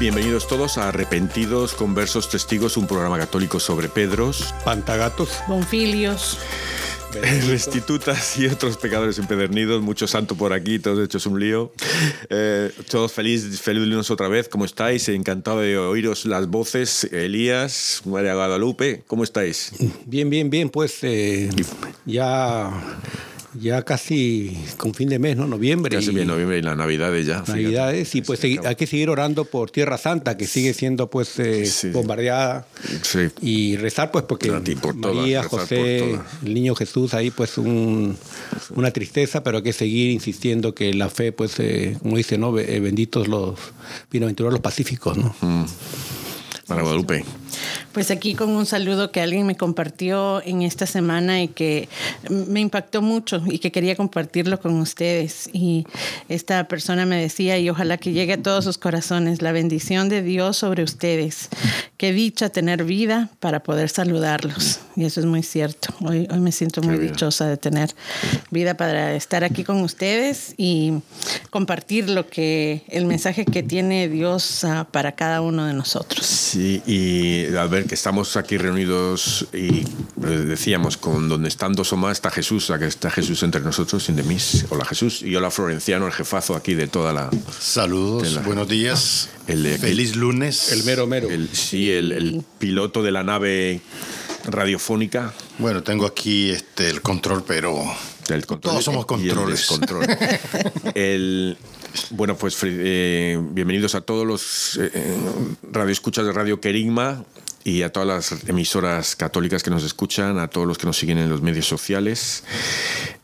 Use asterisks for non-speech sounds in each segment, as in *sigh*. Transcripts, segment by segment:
Bienvenidos todos a Arrepentidos, Conversos, Testigos, un programa católico sobre Pedros, Pantagatos, Bonfilios, *laughs* restitutas y otros pecadores empedernidos, mucho santo por aquí, todos hechos un lío. Eh, todos felices feliz lunes otra vez, ¿cómo estáis? Encantado de oíros las voces. Elías, María Guadalupe, ¿cómo estáis? Bien, bien, bien, pues eh, ya ya casi con fin de mes, ¿no? Noviembre. Casi bien noviembre y las navidades ya. Navidades, y pues hay que seguir orando por Tierra Santa, que sigue siendo pues eh, bombardeada. Sí. Y rezar pues porque María, José, el niño Jesús, ahí pues un, una tristeza, pero hay que seguir insistiendo que la fe pues, eh, como dice, ¿no? Eh, benditos los, bienaventurados los pacíficos, ¿no? Mm. Para Guadalupe. Pues aquí con un saludo que alguien me compartió en esta semana y que me impactó mucho y que quería compartirlo con ustedes. Y esta persona me decía, y ojalá que llegue a todos sus corazones, la bendición de Dios sobre ustedes. Qué dicha tener vida para poder saludarlos. Y eso es muy cierto. Hoy, hoy me siento muy dichosa de tener vida para estar aquí con ustedes y compartir lo que, el mensaje que tiene Dios uh, para cada uno de nosotros. Sí, y al ver que estamos aquí reunidos y decíamos, con donde están dos o más está Jesús, que está Jesús entre nosotros, sin de. Hola Jesús. Y hola Florenciano, el jefazo aquí de toda la... Saludos, buenos días. El, Feliz lunes. El mero mero. sí, el, piloto de la nave radiofónica. Bueno, tengo aquí este, el control, pero el control todos somos controles. *laughs* el, bueno, pues eh, bienvenidos a todos los eh, eh, radioescuchas de Radio Querigma y a todas las emisoras católicas que nos escuchan, a todos los que nos siguen en los medios sociales.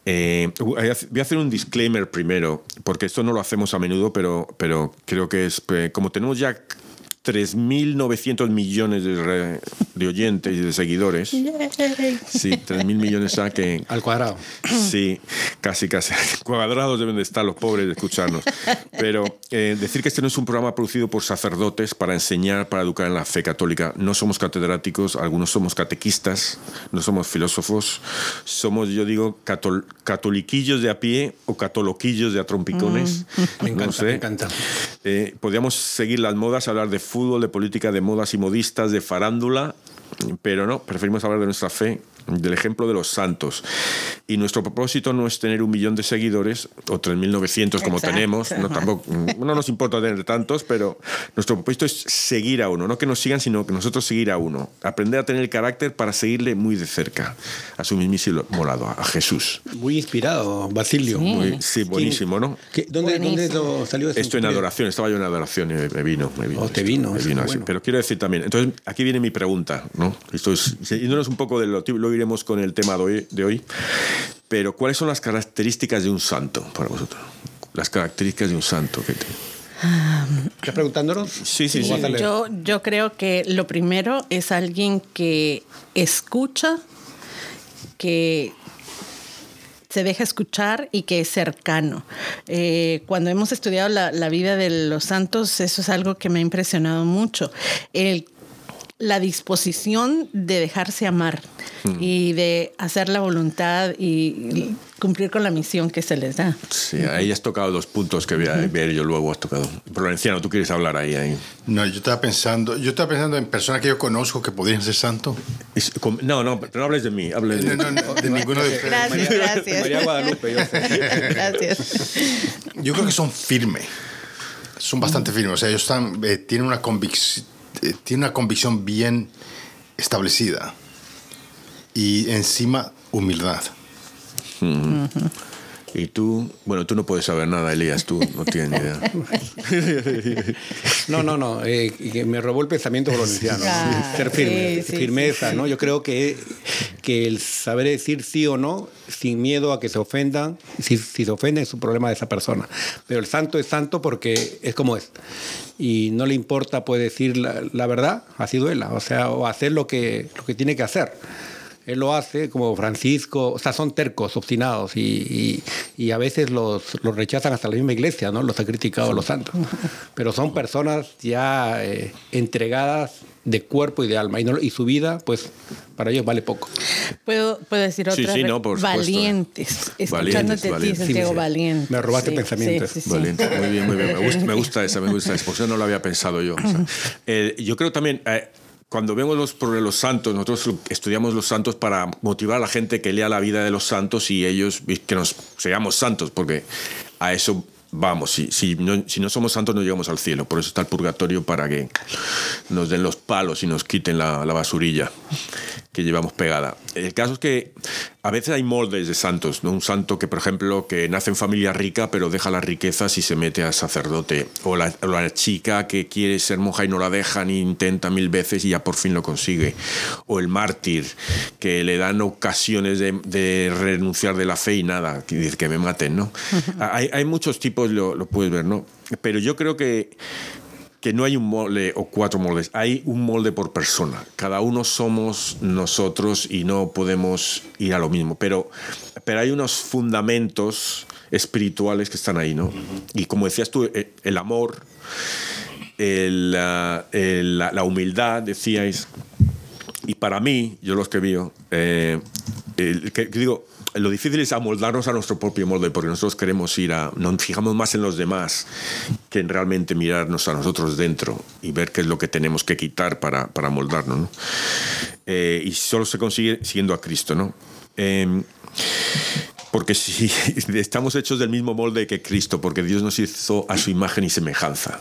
voy a hacer un disclaimer primero, porque esto no lo hacemos a menudo, pero, pero creo que es, como tenemos ya 3.900 millones de, de, oyentes y de seguidores. Sí, 3.000 millones a que... Al cuadrado. Sí, casi, casi. *laughs* Cuadrados deben de estar los pobres de escucharnos. Pero eh, decir que este no es un programa producido por sacerdotes para enseñar, para educar en la fe católica. No somos catedráticos, algunos somos catequistas, no somos filósofos. Somos, yo digo, catoliquillos de a pie o catoloquillos de a trompicones. Mm. Me encanta, me encanta. Eh, podríamos seguir las modas, hablar de fútbol, de política, de modas y modistas, de farándula, pero no, preferimos hablar de nuestra fe del ejemplo de los santos. Y nuestro propósito no es tener un millón de seguidores o 3.900 como tenemos, no, tampoco, no nos importa tener tantos, pero nuestro propósito es seguir a uno, no que nos sigan, sino que nosotros seguir a uno, aprender a tener el carácter para seguirle muy de cerca, a su mismísimo molado, a Jesús. Muy inspirado, Basilio. Sí, buenísimo, ¿no? ¿Dónde, ¿Dónde, salió eso? Esto en adoración, estaba yo en adoración y me, vino. Me vino oh, te vino. Me vino Pero quiero decir también, entonces aquí viene mi pregunta, ¿no? Esto es, yéndonos un poco de lo, lo iremos con el tema de hoy. Pero ¿cuáles son las características de un santo para vosotros? Las características de un santo que te... ¿Estás preguntándonos? Sí, sí, sí. Yo, yo creo que lo primero es alguien que escucha, que se deja escuchar y que es cercano. Eh, cuando hemos estudiado la, la, vida de los santos, eso es algo que me ha impresionado mucho. El la disposición de dejarse amar mm. y de hacer la voluntad y cumplir con la misión que se les da. Sí, ahí has tocado dos puntos que voy a ver yo luego has tocado. Florenciano, ¿tú quieres hablar ahí, ahí? No, yo estaba pensando, yo estaba pensando en personas que yo conozco que podrían ser santos. No, no, pero no hables de mí, hables de, no, no, de ninguno de ustedes. Gracias, gracias. María Guadalupe, yo sé. Gracias. Yo creo que son firmes, son bastante firmes, o sea, ellos están, eh, tienen una convicción tiene una convicción bien establecida y encima humildad. Y tú, bueno, tú no puedes saber nada, Elías, tú no tienes ni idea. *laughs* No, no, no, eh, me robó el pensamiento valenciano. Ser firme, firmeza, ¿no? Yo creo que, que el saber decir sí o no, sin miedo a que se ofendan, si, si se ofenden es un problema de esa persona. Pero el santo es santo porque es como es. Y no le importa, puede decir la, la verdad, así duela, o sea, o hacer lo que, lo que tiene que hacer él lo hace como Francisco, o sea, son tercos, obstinados y, y, a veces los, los, rechazan hasta la misma iglesia, ¿no? Los ha criticado a los santos. Pero son personas ya eh, entregadas de cuerpo y de alma y, no, y su vida, pues, para ellos vale poco. ¿Puedo, puedo decir otra? Sí, sí, no, por valientes. Escuchándote a ti, Santiago, valiente. Me robaste el pensamiento. Valiente, muy bien, muy bien. Me gusta, me gusta esa, me gusta esa. no lo había pensado yo. *laughs* eh, yo creo también... Eh, cuando vemos los, los santos, nosotros estudiamos los santos para motivar a la gente que lea la vida de los santos y ellos que nos seamos santos, porque a eso vamos, si, si, no, si no somos santos no llegamos al cielo, por eso está el purgatorio para que nos den los palos y nos quiten la, la basurilla que llevamos pegada. El caso es que a veces hay moldes de santos, ¿no? Un santo que, por ejemplo, que nace en familia rica pero deja las riquezas y se mete a sacerdote. O la, chica que quiere ser monja y no la deja ni intenta mil veces y ya por fin lo consigue. O el mártir que le dan ocasiones de, renunciar de la fe y nada, que que me maten, ¿no? *laughs* hay, hay, muchos tipos, lo, lo puedes ver, ¿no? Pero yo creo que que no hay un molde o cuatro moldes, hay un molde por persona. Cada uno somos nosotros y no podemos ir a lo mismo, pero, pero hay unos fundamentos espirituales que están ahí, ¿no? Y como decías tú, eh, el amor, la, humildad, decíais, y para mí, yo lo escribí, eh, que, digo, lo difícil es amoldarnos a nuestro propio molde, porque nosotros queremos ir a. Nos fijamos más en los demás que en realmente mirarnos a nosotros dentro y ver qué es lo que tenemos que quitar para, para moldarnos. ¿no? Eh, y solo se consigue siguiendo a Cristo, ¿no? Em, porque si *laughs* estamos hechos del mismo molde que Cristo, porque Dios nos hizo a su imagen y semejanza.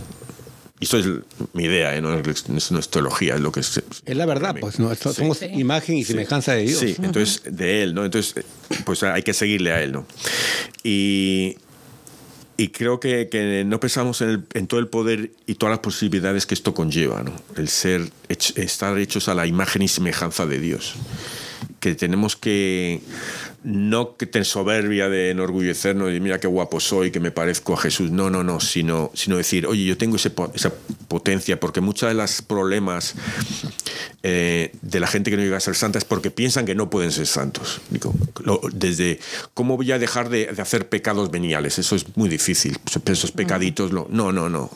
Y eso es mi idea, ¿eh? no, es, teología, es lo que es. Es la verdad, pues somos imagen y semejanza de Dios. Sí, entonces de Él, ¿no? Entonces, pues hay que seguirle a Él, ¿no? Y, y creo que, que, no pensamos en, el, en, todo el poder y todas las posibilidades que esto conlleva, ¿no? El ser, estar hechos a la imagen y semejanza de Dios. Que tenemos que no que te soberbia de enorgullecernos y mira qué guapo soy, que me parezco a Jesús. No, no, no, sino, sino decir, oye, yo tengo esa potencia, porque muchos de los problemas eh, de la gente que no llega a ser santa es porque piensan que no pueden ser santos. Digo, desde, ¿cómo voy a dejar de, hacer pecados veniales? Eso es muy difícil. Esos pecaditos, no, no, no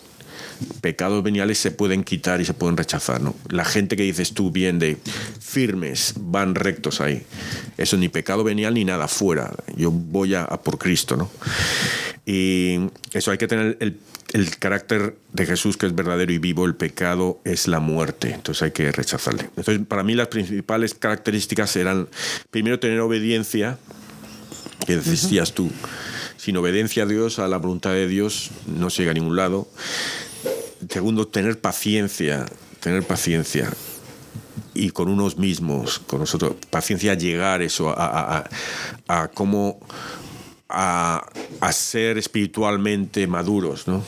pecados veniales se pueden quitar y se pueden rechazar. ¿no? La gente que dices tú bien de firmes, van rectos ahí. Eso ni pecado venial ni nada fuera. Yo voy a, por Cristo. ¿no? Y eso hay que tener el, el, carácter de Jesús que es verdadero y vivo. El pecado es la muerte. Entonces hay que rechazarle. Entonces para mí las principales características eran, primero, tener obediencia, que decías tú. Sin obediencia a Dios, a la voluntad de Dios, no se llega a ningún lado. Segundo, tener paciencia, tener paciencia y con unos mismos, con nosotros, paciencia a llegar eso, a, a, cómo a, ser espiritualmente maduros, ¿no?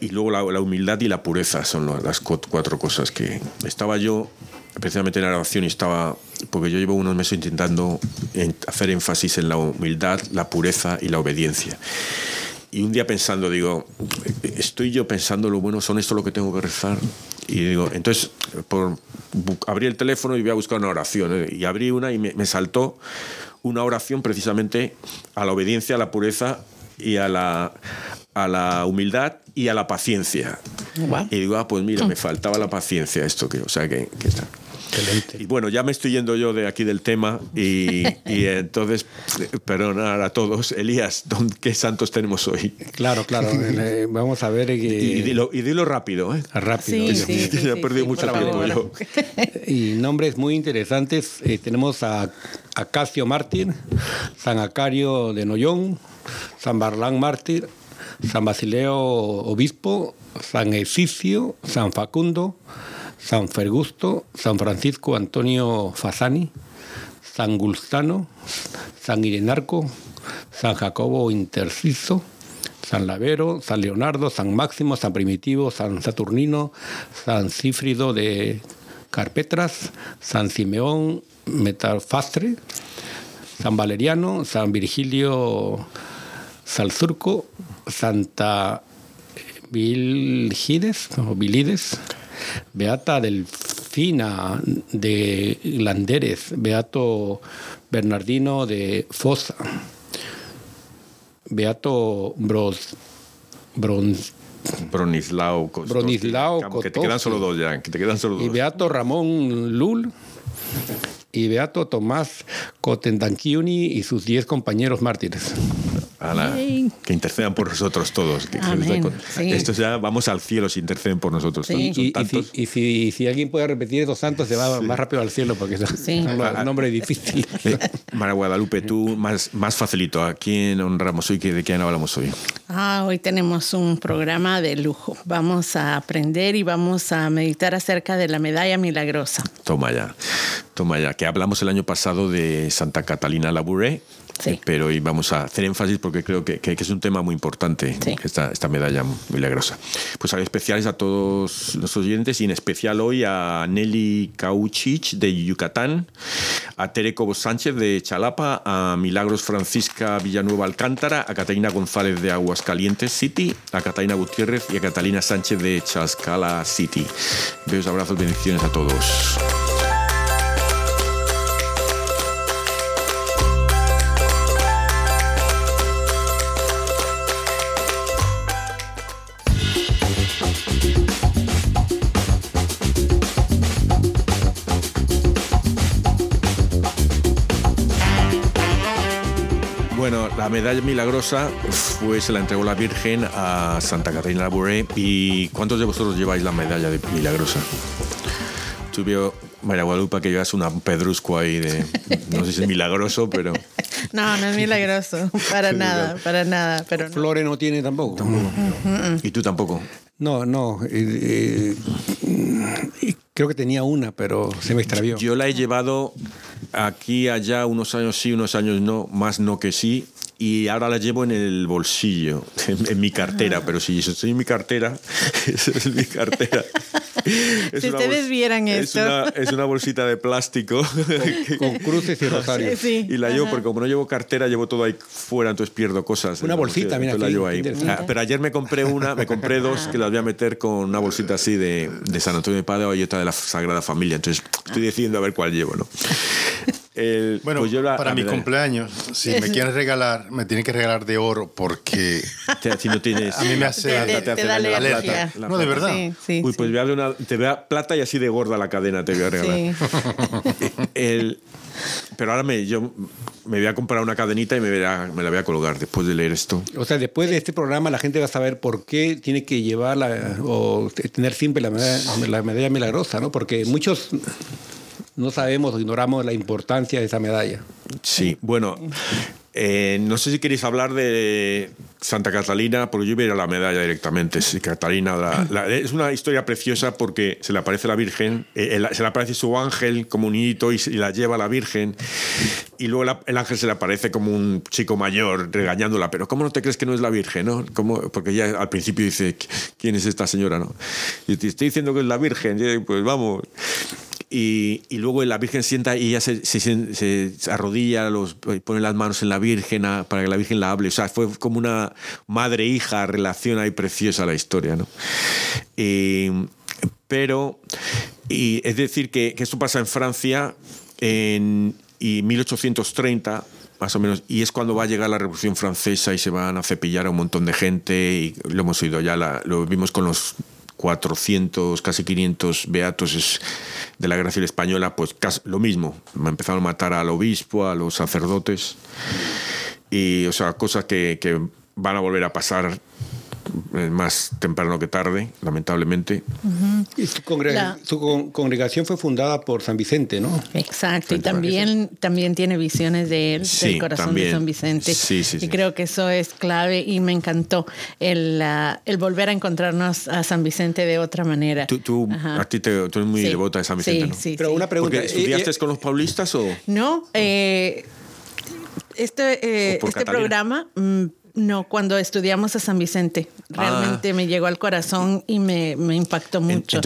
Y luego la, humildad y la pureza son las cuatro cosas que estaba yo precisamente en la oración estaba, porque yo llevo unos meses intentando hacer énfasis en la humildad, la pureza y la obediencia. Y un día pensando, digo, estoy yo pensando lo bueno, son esto lo que tengo que rezar. Y digo, entonces, por, abrí el teléfono y voy a buscar una oración. ¿eh? Y abrí una y me, saltó una oración precisamente a la obediencia, a la pureza y a la, a la humildad y a la paciencia. Y digo, ah, pues mira, me faltaba la paciencia esto, que, o sea, que, que está. Y bueno, ya me estoy yendo yo de aquí del tema y, *laughs* entonces, perdonar a todos. Elías, ¿qué santos tenemos hoy? Claro, claro. *laughs* Eh, vamos a ver. Y, dilo, y, dilo, rápido. ¿eh? Rápido. Sí, sí, *laughs* he perdido mucho tiempo yo. Y nombres muy interesantes. Eh, tenemos a Acacio Mártir, San Acario de Noyón, San Barlán Mártir, San Basileo Obispo, San Eficio, San Facundo, San Fergusto, San Francisco Antonio Fasani, San Gulstano, San Irenarco, San Jacobo Interciso, San Lavero, San Leonardo, San Máximo, San Primitivo, San Saturnino, San Cífrido de Carpetras, San Simeón Metalfastre, San Valeriano, San Virgilio Salzurco, Santa Vilgides o Bilides, Beata Delfina de Landeres, Beato Bernardino de Fosa, Beato Bros, Bronislao Bronislao Que te quedan solo dos ya, que te quedan solo dos. Y Beato Ramón Lul y Beato Tomás Cotendanquiuni y sus diez compañeros mártires que intercedan por nosotros todos. Esto ya vamos al cielo si interceden por nosotros. Y, si, si, alguien puede repetir esos santos, se va más rápido al cielo porque es un nombre difícil. Eh, Mara Guadalupe, tú más, más facilito. ¿A quién honramos hoy? ¿De quién hablamos hoy? Ah, hoy tenemos un programa de lujo. Vamos a aprender y vamos a meditar acerca de la medalla milagrosa. Toma ya, toma ya. Que hablamos el año pasado de Santa Catalina Labouré Sí. Pero hoy vamos a hacer énfasis porque creo que, que, es un tema muy importante, esta, esta medalla milagrosa. Pues hay especiales a todos los oyentes y en especial hoy a Nelly Cauchich de Yucatán, a Tere Cobos Sánchez de Chalapa, a Milagros Francisca Villanueva Alcántara, a Catalina González de Aguascalientes City, a Catalina Gutiérrez y a Catalina Sánchez de Chascala City. Besos, abrazos, bendiciones a todos. La medalla milagrosa fue, se la entregó la Virgen a Santa Catalina Labouré. ¿Y cuántos de vosotros lleváis la medalla de milagrosa? Veo, María Guadalupe, que llevas una pedrusco ahí de. No sé si es milagroso, pero. *laughs* No, no es milagroso. Para *laughs* nada, para nada. Pero no. Flore no tiene tampoco. ¿Y tú tampoco? No, no. Eh, eh, creo que tenía una, pero se me extravió. Yo la he llevado aquí, allá, unos años sí, unos años no, más no que sí y ahora la llevo en el bolsillo, *laughs* en, mi cartera, pero si estoy en mi cartera, *laughs* esa es mi cartera. *laughs* si ustedes vieran esto. Es una, bolsita de plástico. Con, cruces y rosarios. y la llevo, porque como no llevo cartera, llevo todo ahí fuera, entonces pierdo cosas. Una bolsita, mira. La llevo ahí. Ah, pero ayer me compré una, me compré dos que las voy a meter con una bolsita así de, de San Antonio de Padua y otra de la Sagrada Familia. Entonces estoy decidiendo a ver cuál llevo, ¿no? Bueno, pues para mi cumpleaños, si me quieres regalar, me tienen que regalar de oro porque si no tienes, a mí me hace, te, da alergia. no, de verdad. Sí, Uy, pues voy a una, te vea plata y así de gorda la cadena te voy a regalar. *laughs* El, pero ahora me, yo me voy a comprar una cadenita y me, me la voy a colgar después de leer esto. O sea, después de este programa la gente va a saber por qué tiene que llevar o tener siempre la medalla, la medalla milagrosa, ¿no? Porque muchos no sabemos o ignoramos la importancia de esa medalla. Sí, bueno, eh, no sé si queréis hablar de Santa Catalina, porque yo a la medalla directamente. Sí, Catalina, es una historia preciosa porque se le aparece la Virgen, eh, se le aparece su ángel como un niñito y, la lleva a la Virgen, y luego el ángel se le aparece como un chico mayor regañándola, pero ¿cómo no te crees que no es la Virgen? No? Porque ella al principio dice, ¿quién es esta señora? No? Y te estoy diciendo que es la Virgen, pues vamos. y, y, luego la Virgen sienta y ella se, arrodilla, los, pone las manos en la Virgen para que la Virgen la hable. O sea, fue como una madre-hija relación ahí preciosa la historia, ¿no? pero, y es decir, que, que, esto pasa en Francia en y 1830 más o menos, y es cuando va a llegar la Revolución Francesa y se van a cepillar a un montón de gente, y lo hemos oído ya, lo vimos con los 400, casi 500 beatos de la Gracia Española, pues casi lo mismo. Empezaron a matar al obispo, a los sacerdotes, y o sea, cosas que, que van a volver a pasar eh, más temprano que tarde, lamentablemente. Y su, congregación fue fundada por San Vicente, ¿no? Exacto, y también, también tiene visiones de él, del corazón de San Vicente. Sí, y creo que eso es clave y me encantó el, el volver a encontrarnos a San Vicente de otra manera. Tú, tú a ti te, tú eres muy devota de San Vicente, ¿no? Sí, Pero una pregunta. ¿Estudiaste con los paulistas o...? No, eh, este, este programa... Mm, no, cuando estudiamos a San Vicente, realmente ah. me llegó al corazón y me, me impactó mucho.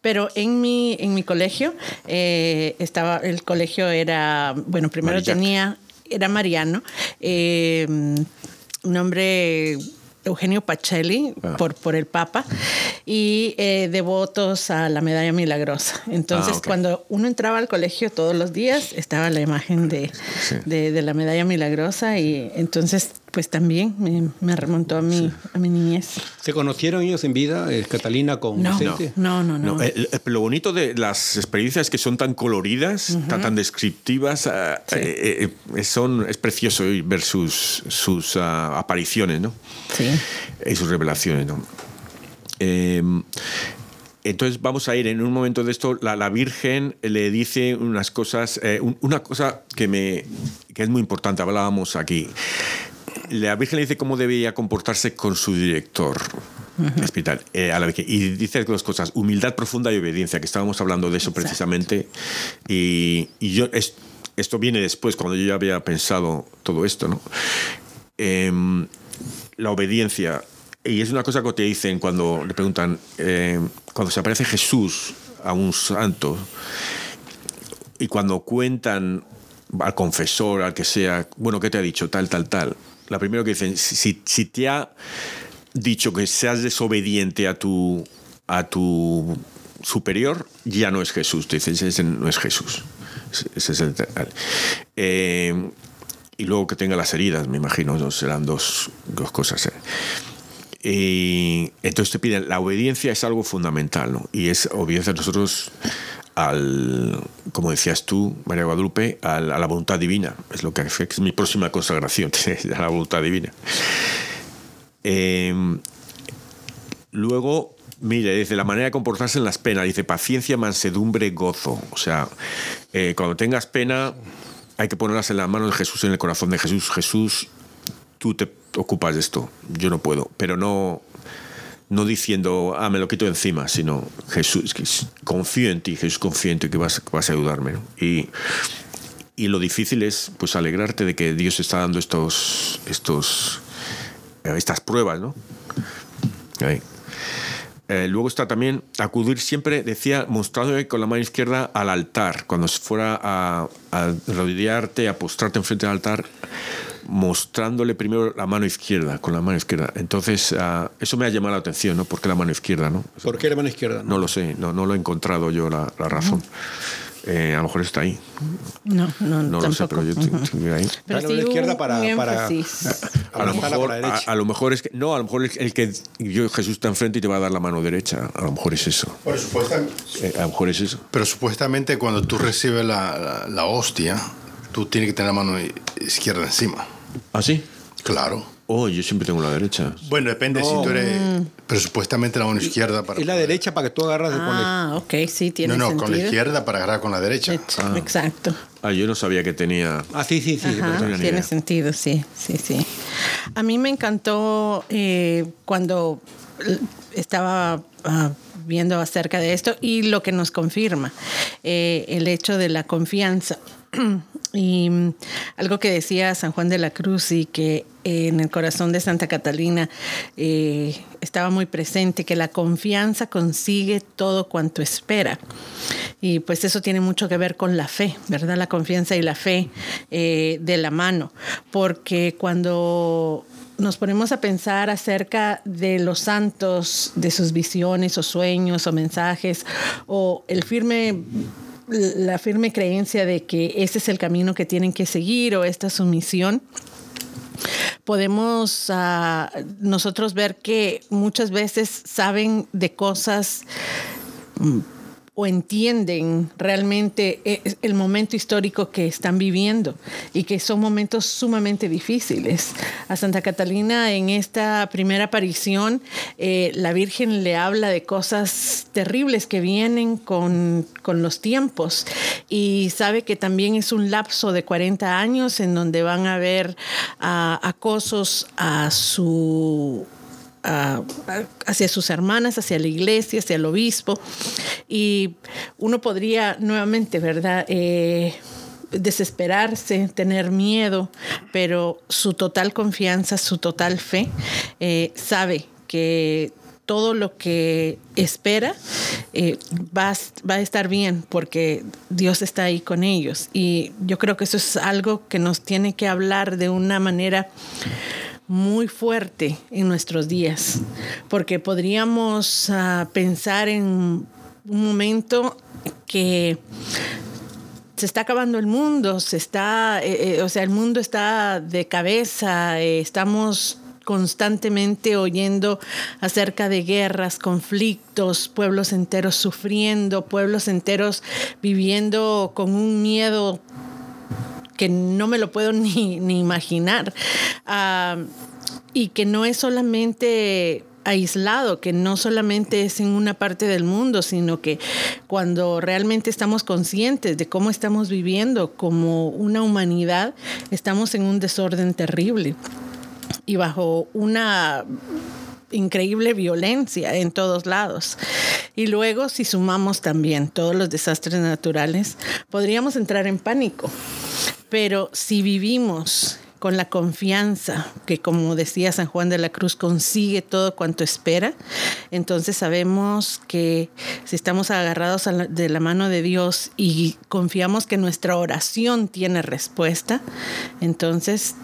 Pero en mi, en mi colegio, eh, estaba, el colegio era, bueno, primero tenía, era Mariano, eh, un hombre Eugenio Pacelli ah. por, por el Papa y eh, devotos a la medalla milagrosa. Entonces, ah, cuando uno entraba al colegio todos los días, estaba la imagen de, de, la medalla milagrosa y entonces, pues también me, remontó a mi, a mi niñez. ¿Se conocieron ellos en vida, eh, Catalina con no, Vicente? No, no, no. lo bonito de las experiencias que son tan coloridas, tan, descriptivas, eh, son, es precioso ver sus, sus apariciones, ¿no? Sí. Y sus revelaciones, ¿no? Em, entonces vamos a ir en un momento de esto, la, Virgen le dice unas cosas, eh, una cosa que, me, que es muy importante, hablábamos aquí. La Virgen le dice cómo debía comportarse con su director. hospital, eh, a la y dice dos cosas, humildad profunda y obediencia, que estábamos hablando de eso precisamente. Y, yo, esto viene después, cuando yo ya había pensado todo esto, ¿no? Em, la obediencia y es una cosa que te dicen cuando le preguntan, eh, cuando se aparece Jesús a un santo y cuando cuentan al confesor, al que sea, bueno, ¿qué te ha dicho? Tal, tal, tal. La primera que dicen, si, te ha dicho que seas desobediente a tu, a tu superior, ya no es Jesús. Te dicen, ese no es Jesús. Ese es el, eh, y luego que tenga las heridas, me imagino, serán dos, dos cosas. ¿eh? Entonces te piden, la obediencia es algo fundamental, ¿no? Y es obediencia a nosotros al, como decías tú, María Guadalupe, a la voluntad divina. Es lo que es mi próxima consagración, *laughs* a la voluntad divina. Em, luego, mire, dice la manera de comportarse en las penas, dice paciencia, mansedumbre, gozo. O sea, eh, cuando tengas pena, hay que ponerlas en las manos de Jesús, en el corazón de Jesús. Jesús, tú te ocupas de esto, yo no puedo, pero no, no diciendo, ah, me lo quito encima, sino Jesús, confío en ti, Jesús, confío en ti que vas, vas a ayudarme. Y, y, lo difícil es pues alegrarte de que Dios está dando estos, estos, eh, estas pruebas, ¿no? Eh, luego está también acudir siempre, decía, mostrando con la mano izquierda al altar. Cuando fuera a, a rodearte, a postrarte enfrente del altar, mostrándole primero la mano izquierda, con la mano izquierda. Entonces, ah, eso me ha llamado la atención, ¿no? ¿Por qué la mano izquierda, no? ¿Por qué la mano izquierda? No, lo sé, no, no lo he encontrado yo la, razón. Eh, a lo mejor está ahí. No, no, no lo sé, pero yo estoy ahí. Pero la izquierda para, para, *laughs* a, lo mejor, a, lo mejor es que no, a lo mejor el que yo, Jesús está enfrente y te va a dar la mano derecha. A lo mejor es eso. Pero supuestamente, eh, a lo mejor es eso. Pero supuestamente cuando tú recibes la, la, la hostia, tú tienes que tener la mano izquierda encima. ¿Ah, sí? Claro. Oh, yo siempre tengo la derecha. Bueno, depende si tú eres. Mm. Pero supuestamente la mano izquierda para. Es la derecha para que tú agarras con la. Ah, ok, sí, tiene No, no, con la izquierda para agarrar con la derecha. Ah. Exacto. Ah, yo no sabía que tenía. Ah, sí, sí, sí. tiene sentido, sí, sí, sí. A mí me encantó eh, cuando estaba ah, viendo acerca de esto y lo que nos confirma, eh, el hecho de la confianza. Y mm, algo que decía San Juan de la Cruz y que en el corazón de Santa Catalina eh, estaba muy presente, que la confianza consigue todo cuanto espera. Y pues eso tiene mucho que ver con la fe, ¿verdad? La confianza y la fe eh, de la mano. Porque cuando nos ponemos a pensar acerca de los santos, de sus visiones o sueños o mensajes, o el firme la firme creencia de que ese es el camino que tienen que seguir o esta es su misión, podemos ah, nosotros ver que muchas veces saben de cosas mm, o entienden realmente eh, el momento histórico que están viviendo y que son momentos sumamente difíciles. A Santa Catalina en esta primera aparición, eh, la Virgen le habla de cosas terribles que vienen con, los tiempos y sabe que también es un lapso de 40 años en donde van a haber ah, acosos a su hacia sus hermanas, hacia la iglesia, hacia el obispo. Y uno podría nuevamente, ¿verdad? Eh, desesperarse, tener miedo, pero su total confianza, su total fe, eh, sabe que todo lo que espera eh, va, va, a estar bien porque Dios está ahí con ellos. Y yo creo que eso es algo que nos tiene que hablar de una manera muy fuerte en nuestros días, porque podríamos ah, pensar en un momento que se está acabando el mundo, se está, eh, eh, o sea, el mundo está de cabeza, eh, estamos constantemente oyendo acerca de guerras, conflictos, pueblos enteros sufriendo, pueblos enteros viviendo con un miedo que no me lo puedo *laughs* ni, imaginar. Ah, y que no es solamente aislado, que no solamente es en una parte del mundo, sino que cuando realmente estamos conscientes de cómo estamos viviendo como una humanidad, estamos en un desorden terrible y bajo una increíble violencia en todos lados. Y luego, si sumamos también todos los desastres naturales, podríamos entrar en pánico. Pero si vivimos con la confianza que, como decía San Juan de la Cruz, consigue todo cuanto espera, entonces sabemos que si estamos agarrados de la mano de Dios y confiamos que nuestra oración tiene respuesta, entonces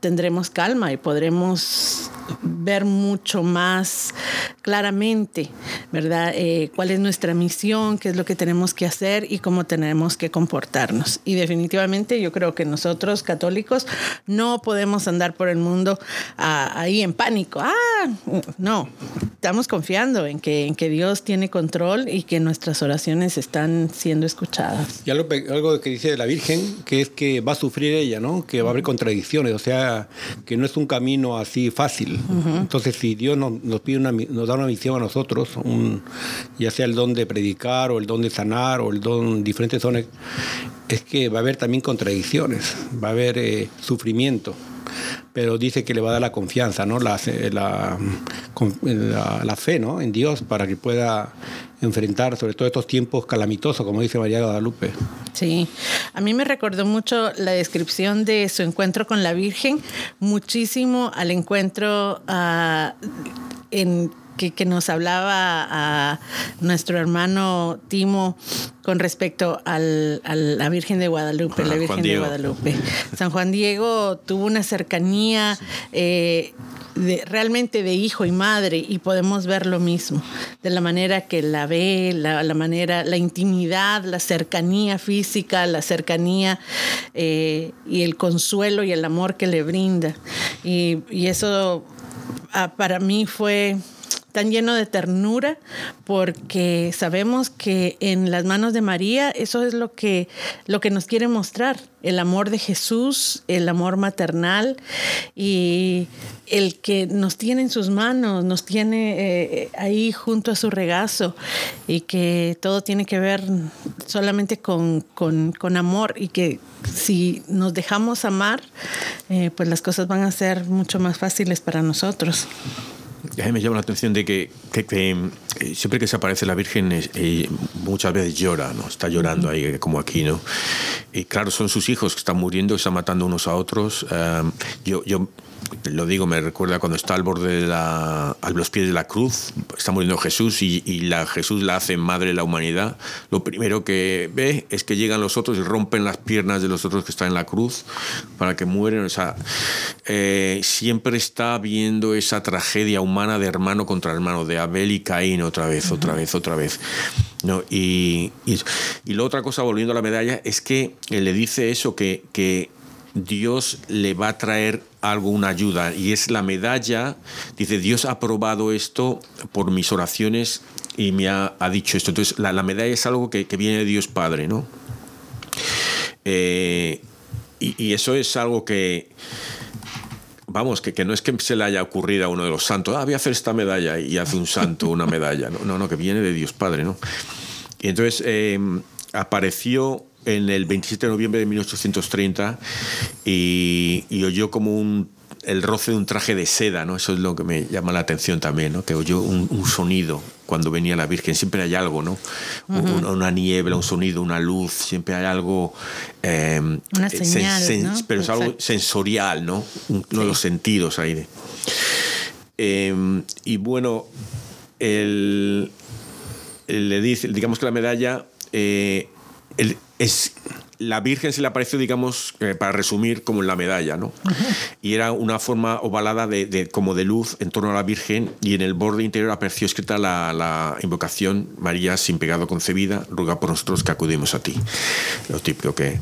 tendremos calma y podremos ver mucho más claramente, ¿verdad? Eh, cuál es nuestra misión, qué es lo que tenemos que hacer y cómo tenemos que comportarnos. Y definitivamente yo creo que nosotros católicos no podemos andar por el mundo ah, ahí en pánico. Ah, no, estamos confiando en que, en que Dios tiene control y que nuestras oraciones están siendo escuchadas. Y algo, algo que dice la Virgen, que es que va a sufrir ella, ¿no? Que va a haber contradicciones, o sea, que no es un camino así fácil. Entonces, si Dios nos, pide una, da una misión a nosotros, ya sea el don de predicar o el don de sanar o el don diferentes dones, es que va a haber también contradicciones, va a haber eh, sufrimiento pero dice que le va a dar la confianza, ¿no? la, la, la, fe ¿no? en Dios para que pueda enfrentar sobre todo estos tiempos calamitosos, como dice María Guadalupe. Sí, a mí me recordó mucho la descripción de su encuentro con la Virgen, muchísimo al encuentro uh, en que, nos hablaba a nuestro hermano Timo con respecto a la Virgen de Guadalupe, la Virgen de Guadalupe. San Juan Diego tuvo una cercanía eh, realmente de hijo y madre y podemos ver lo mismo, de la manera que la ve, la, manera, la intimidad, la cercanía física, la cercanía eh, y el consuelo y el amor que le brinda. Y, y eso ah, para mí fue tan lleno de ternura, porque sabemos que en las manos de María eso es lo que, lo que nos quiere mostrar, el amor de Jesús, el amor maternal y el que nos tiene en sus manos, nos tiene eh, ahí junto a su regazo y que todo tiene que ver solamente con, amor y que si nos dejamos amar, eh, pues las cosas van a ser mucho más fáciles para nosotros. A mí me llama la atención de que, eh, siempre que se aparece la Virgen eh, muchas veces llora, ¿no? Está llorando ahí como aquí, ¿no? Y claro, son sus hijos que están muriendo, que están matando unos a otros. yo, yo lo digo, me recuerda cuando está al borde de la, a los pies de la cruz, está muriendo Jesús y, la Jesús la hace madre de la humanidad. Lo primero que ve es que llegan los otros y rompen las piernas de los otros que están en la cruz para que mueren. O sea, eh, siempre está viendo esa tragedia humana de hermano contra hermano, de Abel y Caín otra vez, otra vez, otra vez. ¿no? Y, y, y la otra cosa, volviendo a la medalla, es que le dice eso, que, que Dios le va a traer algo, una ayuda. Y es la medalla. Dice, Dios ha probado esto por mis oraciones y me ha, dicho esto. Entonces, la, medalla es algo que, viene de Dios Padre, ¿no? Eh, y, eso es algo que, vamos, que, que, no es que se le haya ocurrido a uno de los santos, ah, voy a hacer esta medalla y hace un santo una medalla. No, no, que viene de Dios Padre, ¿no? Y entonces eh, apareció en el 27 de noviembre de 1830 y, oyó como un, el roce de un traje de seda, ¿no? Eso es lo que me llama la atención también, ¿no? Que oyó un, sonido cuando venía la Virgen. Siempre hay algo, ¿no? una, niebla, un sonido, una luz, siempre hay algo... Em, una señal, Pero es algo sensorial, ¿no? Uno de los sentidos ahí. Em, y bueno, el, le dice, digamos que la medalla... Eh, es la Virgen se le apareció, digamos, eh, para resumir, como en la medalla, ¿no? Y era una forma ovalada de, como de luz en torno a la Virgen y en el borde interior apareció escrita la, invocación María sin pecado concebida, ruega por nosotros que acudimos a ti. Lo típico que...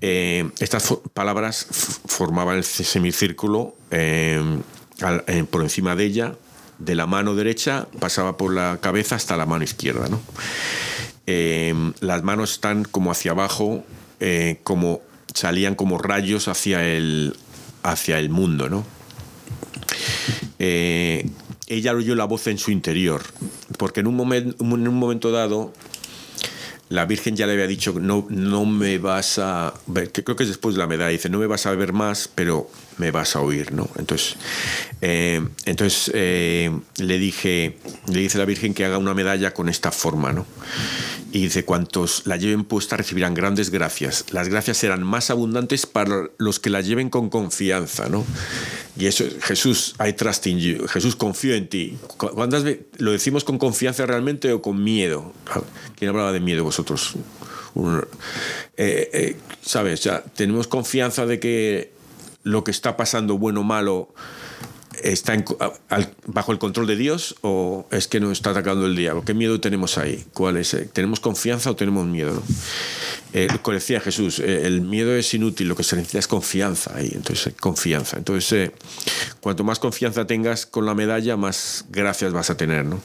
Eh, estas palabras formaban el semicírculo eh, por encima de ella, de la mano derecha pasaba por la cabeza hasta la mano izquierda, ¿no? Em, las manos están como hacia abajo, eh, como salían como rayos hacia el, hacia el mundo, ¿no? Eh, ella oyó la voz en su interior, porque en un, momento, en un momento dado la Virgen ya le había dicho, no, no me vas a ver, que creo que es después de la medalla, dice, no me vas a ver más, pero me vas a oír, ¿no? Entonces, eh, entonces le dije, le dice la Virgen que haga una medalla con esta forma, ¿no? Y dice, cuantos la lleven puesta recibirán grandes gracias. Las gracias serán más abundantes para los que la lleven con confianza, ¿no? Y eso, Jesús, I trust in you. Jesús, confío en ti. ¿Cuántas ¿Lo decimos con confianza realmente o con miedo? ¿Quién hablaba de miedo vosotros? Eh, eh, ¿Sabes? Ya tenemos confianza de que lo que está pasando, bueno o malo, está bajo el control de Dios o es que nos está atacando el diablo? ¿Qué miedo tenemos ahí? ¿Cuál es? Eh, ¿Tenemos confianza o tenemos miedo? Eh, como decía Jesús, eh, el miedo es inútil, lo que se necesita es confianza ahí. Entonces, confianza. Entonces, cuanto más confianza tengas con la medalla, más gracias vas a tener. ¿no?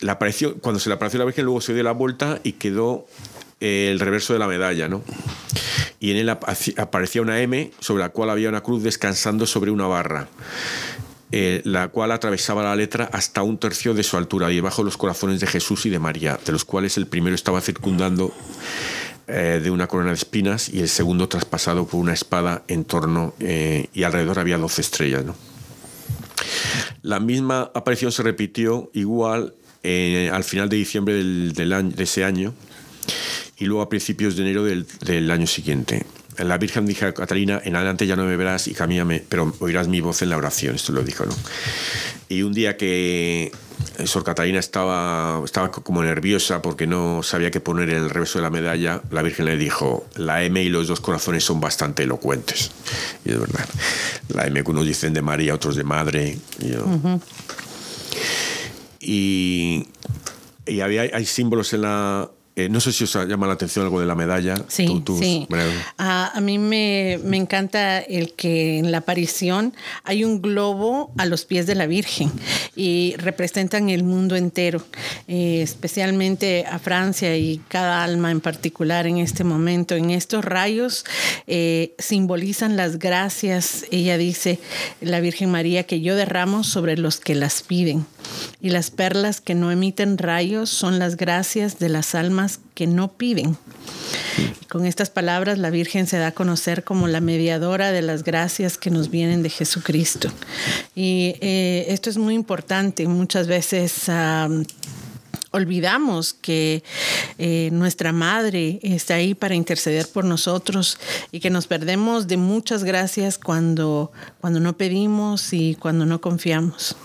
la cuando se le apareció la Virgen, luego se dio la vuelta y quedó el reverso de la medalla, ¿no? Y en él aparecía una M sobre la cual había una cruz descansando sobre una barra. Eh, la cual atravesaba la letra hasta un tercio de su altura, y debajo los corazones de Jesús y de María, de los cuales el primero estaba circundando eh, de una corona de espinas y el segundo traspasado por una espada en torno eh, y alrededor había doce estrellas. La misma aparición se repitió igual al final de diciembre del, de ese año y luego a principios de enero del, del año siguiente. La Virgen dijo a Catalina, en adelante ya no me verás y camíname, pero oirás mi voz en la oración, esto lo dijo, ¿no? Y un día que Sor Catalina estaba, estaba como nerviosa porque no sabía qué poner en el reverso de la medalla, la Virgen le dijo, la M y los dos corazones son bastante elocuentes. Y es verdad, la M que unos dicen de María, otros de Madre. Y, y había, hay símbolos en la, eh, no sé si os llama la atención algo de la medalla. Sí, sí. Ah, a mí me, encanta el que en la aparición hay un globo a los pies de la Virgen y representan el mundo entero, eh, especialmente a Francia y cada alma en particular en este momento. En estos rayos eh, simbolizan las gracias, ella dice, la Virgen María, que yo derramo sobre los que las piden. Y las perlas que no emiten rayos son las gracias de las almas que no piden. con estas palabras la Virgen se da a conocer como la mediadora de las gracias que nos vienen de Jesucristo. Y eh, esto es muy importante. Muchas veces olvidamos que eh, nuestra madre está ahí para interceder por nosotros y que nos perdemos de muchas gracias cuando, cuando no pedimos y cuando no confiamos.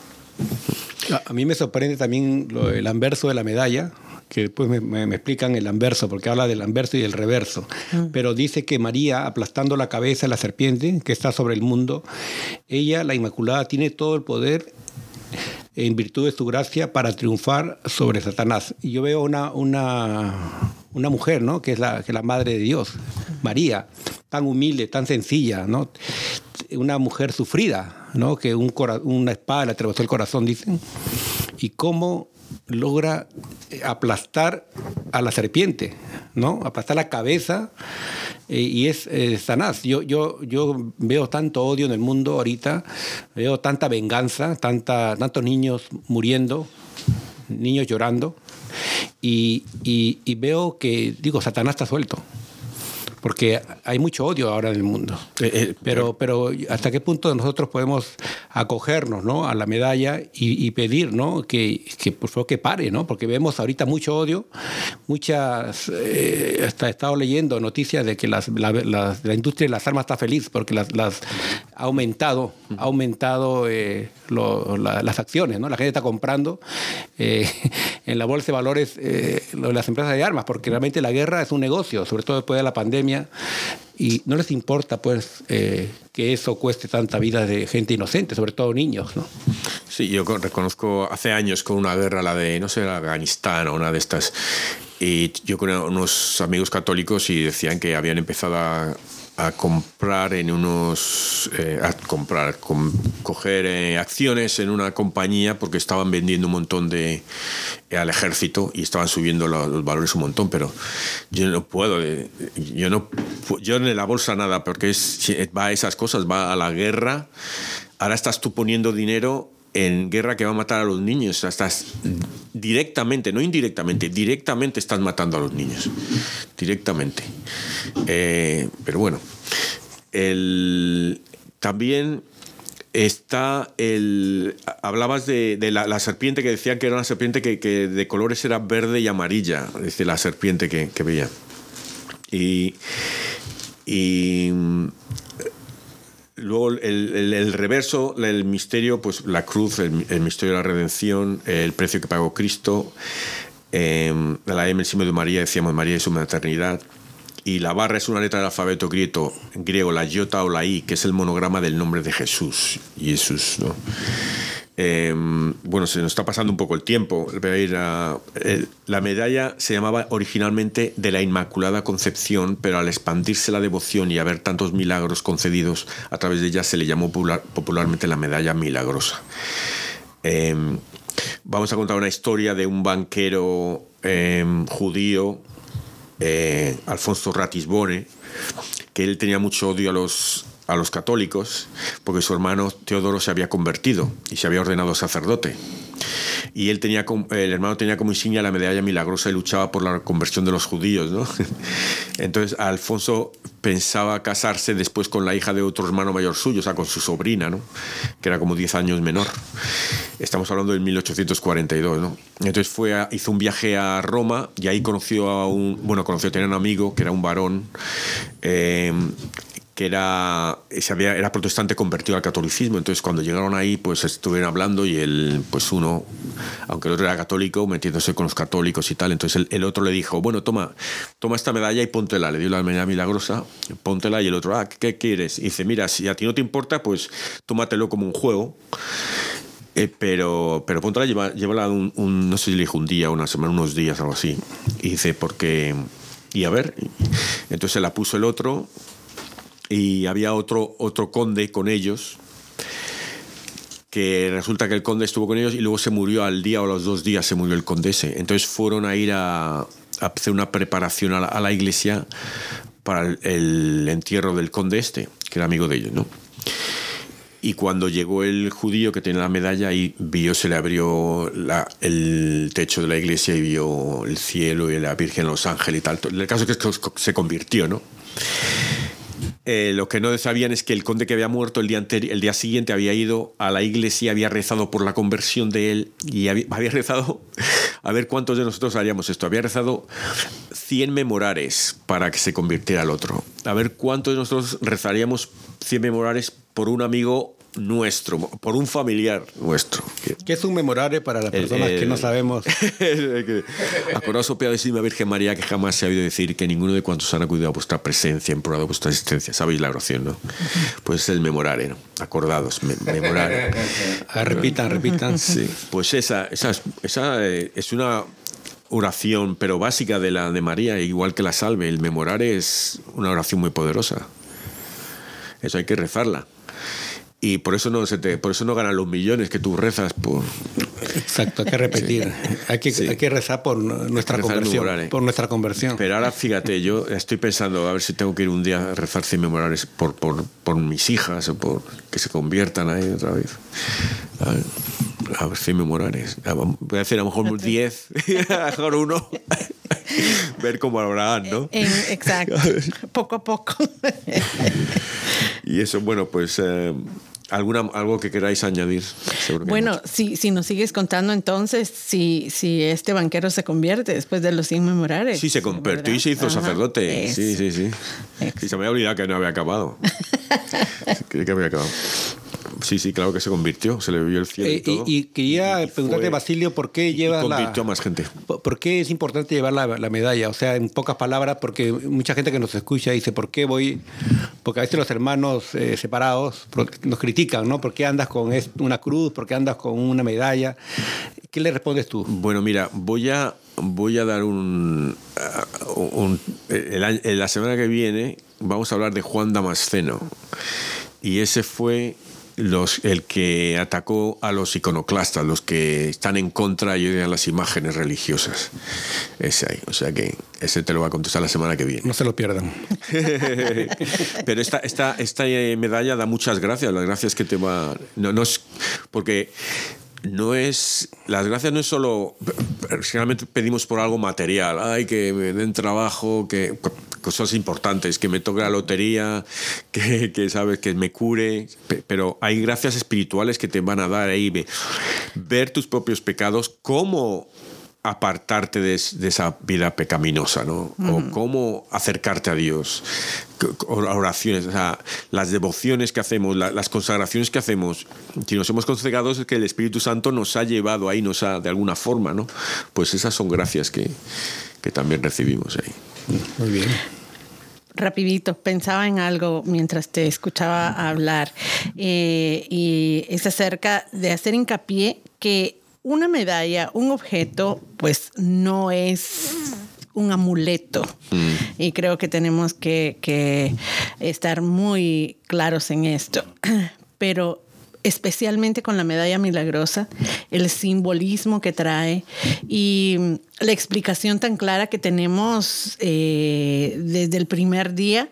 A mí me sorprende también el anverso de la medalla, que después me, explican el anverso, porque habla del anverso y del reverso. Mm. Pero dice que María, aplastando la cabeza de la serpiente que está sobre el mundo, ella, la Inmaculada, tiene todo el poder en virtud de su gracia para triunfar sobre Satanás. Y yo veo una, una, una mujer, ¿no? que, es la, que la madre de Dios, María, tan humilde, tan sencilla, ¿no? una mujer sufrida, ¿no? que un una espada le atravesó el corazón, dicen, y cómo logra eh, aplastar a la serpiente, ¿no? aplastar la cabeza eh, y es eh, Yo, yo, yo veo tanto odio en el mundo ahorita, veo tanta venganza, tanta, tantos niños muriendo, niños llorando, y, y veo que, digo, Satanás está suelto porque hay mucho odio ahora en el mundo. Eh, eh, pero, pero hasta qué punto nosotros podemos acogernos ¿no? a la medalla y, pedir ¿no? que, que, por favor que pare, ¿no? porque vemos ahorita mucho odio, muchas, eh, hasta he estado leyendo noticias de que las, la, la, industria de las armas está feliz porque las, las ha aumentado, ha aumentado las acciones, ¿no? la gente está comprando *laughs* en la bolsa de valores las empresas de armas, porque realmente la guerra es un negocio, sobre todo después de la pandemia y no les importa pues eh, que eso cueste tanta vida de gente inocente, sobre todo niños, ¿no? Sí, yo reconozco hace años con una guerra, la de, no sé, Afganistán o una de estas, y yo con unos amigos católicos y decían que habían empezado a a comprar en unos eh, a comprar coger eh, acciones en una compañía porque estaban vendiendo un montón de eh, al ejército y estaban subiendo los, valores un montón pero yo no puedo yo no yo en la bolsa nada porque es, va a esas cosas va a la guerra. Ahora estás tú poniendo dinero en guerra que va a matar a los niños. Estás directamente, no indirectamente, directamente estás matando a los niños. Directamente. Eh, pero bueno, el, también está el. Hablabas de, la, serpiente que decían que era una serpiente que, de colores era verde y amarilla, dice la serpiente que, que veía. Y Luego el, reverso, el misterio, pues la cruz, el, misterio de la redención, el precio que pagó Cristo, eh, la M, el símbolo de María, decíamos María y su maternidad. Y la barra es una letra del alfabeto griego, griego, la iota o la i, que es el monograma del nombre de Jesús. Jesús, ¿no? Em, bueno, se nos está pasando un poco el tiempo. la medalla se llamaba originalmente de la Inmaculada Concepción, pero al expandirse la devoción y haber tantos milagros concedidos a través de ella, se le llamó popularmente la medalla milagrosa. Em, vamos a contar una historia de un banquero em, judío, eh, Alfonso Ratisbone, que él tenía mucho odio a los a los católicos porque su hermano Teodoro se había convertido y se había ordenado sacerdote. Y él tenía, el hermano tenía como insignia la medalla milagrosa y luchaba por la conversión de los judíos. *laughs* Entonces Alfonso pensaba casarse después con la hija de otro hermano mayor suyo, o sea, con su sobrina, ¿no? que era como 10 años menor. Estamos hablando del 1842. ¿no? Entonces fue hizo un viaje a Roma y ahí conoció a un, bueno, conoció, tenía un amigo que era un varón. Eh, que era, era protestante convertido al catolicismo. Entonces, cuando llegaron ahí, pues estuvieron hablando y él, pues uno, aunque el otro era católico, metiéndose con los católicos y tal. Entonces, el, otro le dijo, bueno, toma, toma esta medalla y póntela. Le dio la medalla milagrosa, póntela. Y el otro, ah, ¿qué quieres? Y dice, mira, si a ti no te importa, pues tómatelo como un juego. Eh, pero, pero póntela, lleva, llévala un, no sé si le un día, una semana, unos días, algo así. Y dice, porque. Y a ver, entonces se la puso el otro y había otro, otro conde con ellos, que resulta que el conde estuvo con ellos y luego se murió al día o a los dos días se murió el condese. Entonces fueron a ir a, hacer una preparación a la, iglesia para el, entierro del conde este, que era amigo de ellos, ¿no? Y cuando llegó el judío que tenía la medalla, y vio, se le abrió el techo de la iglesia y vio el cielo y la Virgen, los ángeles y tal. El caso es que se convirtió, ¿no? Eh, lo que no sabían es que el conde que había muerto el día, el día siguiente había ido a la iglesia, había rezado por la conversión de él y *laughs* había, rezado a ver cuántos de nosotros haríamos esto. Había rezado 100 memorares para que se convirtiera al otro. A ver cuántos de nosotros rezaríamos 100 memorares por un amigo nuestro, por un familiar nuestro. ¿Qué es un memorare para las personas que no sabemos? *laughs* Acordaos, oh piadosísima Virgen María, que jamás se ha oído decir que ninguno de cuantos han acudido a vuestra presencia, implorado vuestra existencia. Sabéis la oración, ¿no? Pues es el memorare, ¿no? Acordados, me, memorare. Ah, repitan, repitan. Sí, pues esa, esa, esa eh, es una oración, pero básica de la de María, igual que la salve. El memorare es una oración muy poderosa. Eso hay que rezarla y por eso no se te, por eso no ganan los millones que tú rezas por. Exacto hay que repetir. Hay, que, hay que rezar por nuestra conversión ¿eh? por nuestra conversión. Pero ahora fíjate yo estoy pensando a ver si tengo que ir un día a rezar sin memorales por, por, por mis hijas o por que se conviertan ahí otra vez. A ver, si memorales voy a hacer a lo mejor 10 *laughs* a lo mejor uno. *laughs* Ver cómo lo ¿no? exacto. *laughs* Poco a poco. Y eso bueno pues eh, ¿Alguna, ¿Algo que queráis añadir? bueno, si, si nos sigues contando entonces, si, si este banquero se convierte después de los inmemorales. Sí, se convirtió y se hizo sacerdote. Sí, sí, sí. Y se me había olvidado que no había acabado. *laughs* Creí que había acabado. Sí, sí, claro que se convirtió, se le vio el cielo. y, eh, todo. y, quería preguntarte, Basilio, ¿por qué lleva la. Convirtió a más gente. ¿Por qué es importante llevar la, la, medalla? O sea, en pocas palabras, porque mucha gente que nos escucha dice, ¿por qué voy? Porque a veces los hermanos eh, separados nos critican, ¿no? ¿Por qué andas con una cruz? ¿Por qué andas con una medalla? ¿Qué le respondes tú? Bueno, mira, voy a, voy a dar un. un la semana que viene vamos a hablar de Juan Damasceno. Y ese fue los, el que atacó a los iconoclastas, los que están en contra de las imágenes religiosas. Ese ahí. O sea que ese te lo va a contestar la semana que viene. No se lo pierdan. *laughs* Pero esta, esta, esta medalla da muchas gracias. Las gracias que te va. No, no es. Porque no es. Las gracias no es solo. Realmente pedimos por algo material. Ay, que me den trabajo, que cosas importantes, que me toque la lotería, que, que, sabes, que me cure, pero hay gracias espirituales que te van a dar ahí, ver tus propios pecados, cómo apartarte de, esa vida pecaminosa, ¿no? O cómo acercarte a Dios, oraciones, o sea, las devociones que hacemos, las consagraciones que hacemos, si nos hemos consagrado es que el Espíritu Santo nos ha llevado ahí, nos ha, de alguna forma, ¿no? Pues esas son gracias que, que también recibimos ahí. Muy bien. Rapidito, pensaba en algo mientras te escuchaba hablar eh, y es acerca de hacer hincapié que una medalla, un objeto, pues no es un amuleto. Mm. Y creo que tenemos que, que, estar muy claros en esto. *clears throat* Pero especialmente con la medalla milagrosa, el simbolismo que trae y la explicación tan clara que tenemos eh, desde el primer día,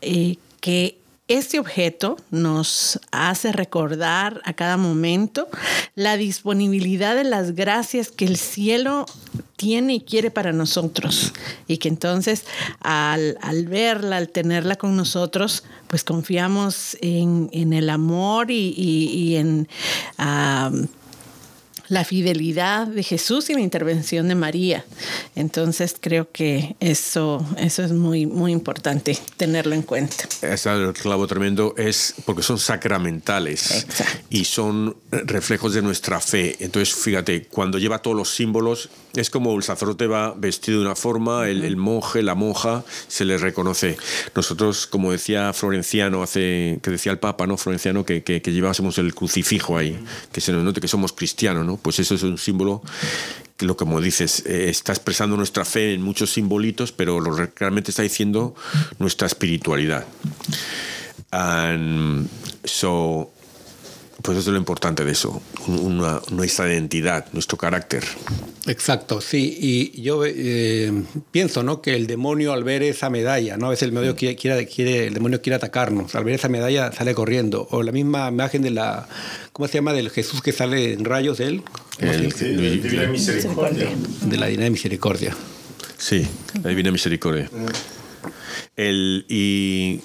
eh, que este objeto nos hace recordar a cada momento la disponibilidad de las gracias que el cielo tiene y quiere para nosotros. Y que entonces al, verla, al tenerla con nosotros, pues confiamos en, el amor y, en la fidelidad de Jesús y la intervención de María. Entonces creo que eso, eso es muy, muy importante tenerlo en cuenta. Es el clavo tremendo, es porque son sacramentales y son reflejos de nuestra fe. Entonces, fíjate, cuando lleva todos los símbolos, es como el sacerdote va vestido de una forma, el, monje, la monja, se le reconoce. Nosotros, como decía Florenciano, hace, que decía el Papa, ¿no? Florenciano, que, que, que llevásemos el crucifijo ahí, que se nos note que somos cristianos, ¿no? Pues eso es un símbolo que lo como dices, eh, está expresando nuestra fe en muchos simbolitos, pero lo realmente está diciendo nuestra espiritualidad. So, pues eso es lo importante de eso, nuestra identidad, nuestro carácter. Exacto, sí. Y yo eh, pienso ¿no? que el demonio al ver esa medalla, ¿no? a veces el demonio, quiere, quiere, el demonio quiere atacarnos, al ver esa medalla sale corriendo. O la misma imagen de la, ¿cómo se llama? Del Jesús que sale en rayos de él. El, de la Divina Misericordia. De la Divina Misericordia. Sí, la Divina Misericordia. El, y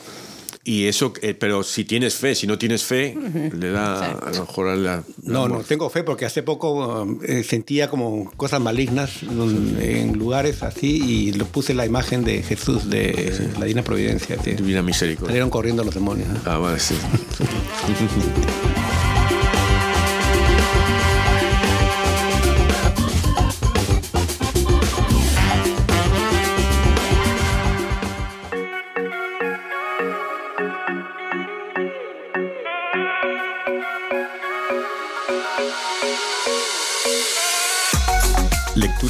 Y eso, eh, pero si tienes fe, si no tienes fe, le da a lo mejor a la, No, no tengo fe porque hace poco eh, sentía como cosas malignas en lugares así y lo puse la imagen de Jesús de la Divina Providencia. Divina Misericordia. Salieron corriendo los demonios. Ah, vale, sí. *laughs*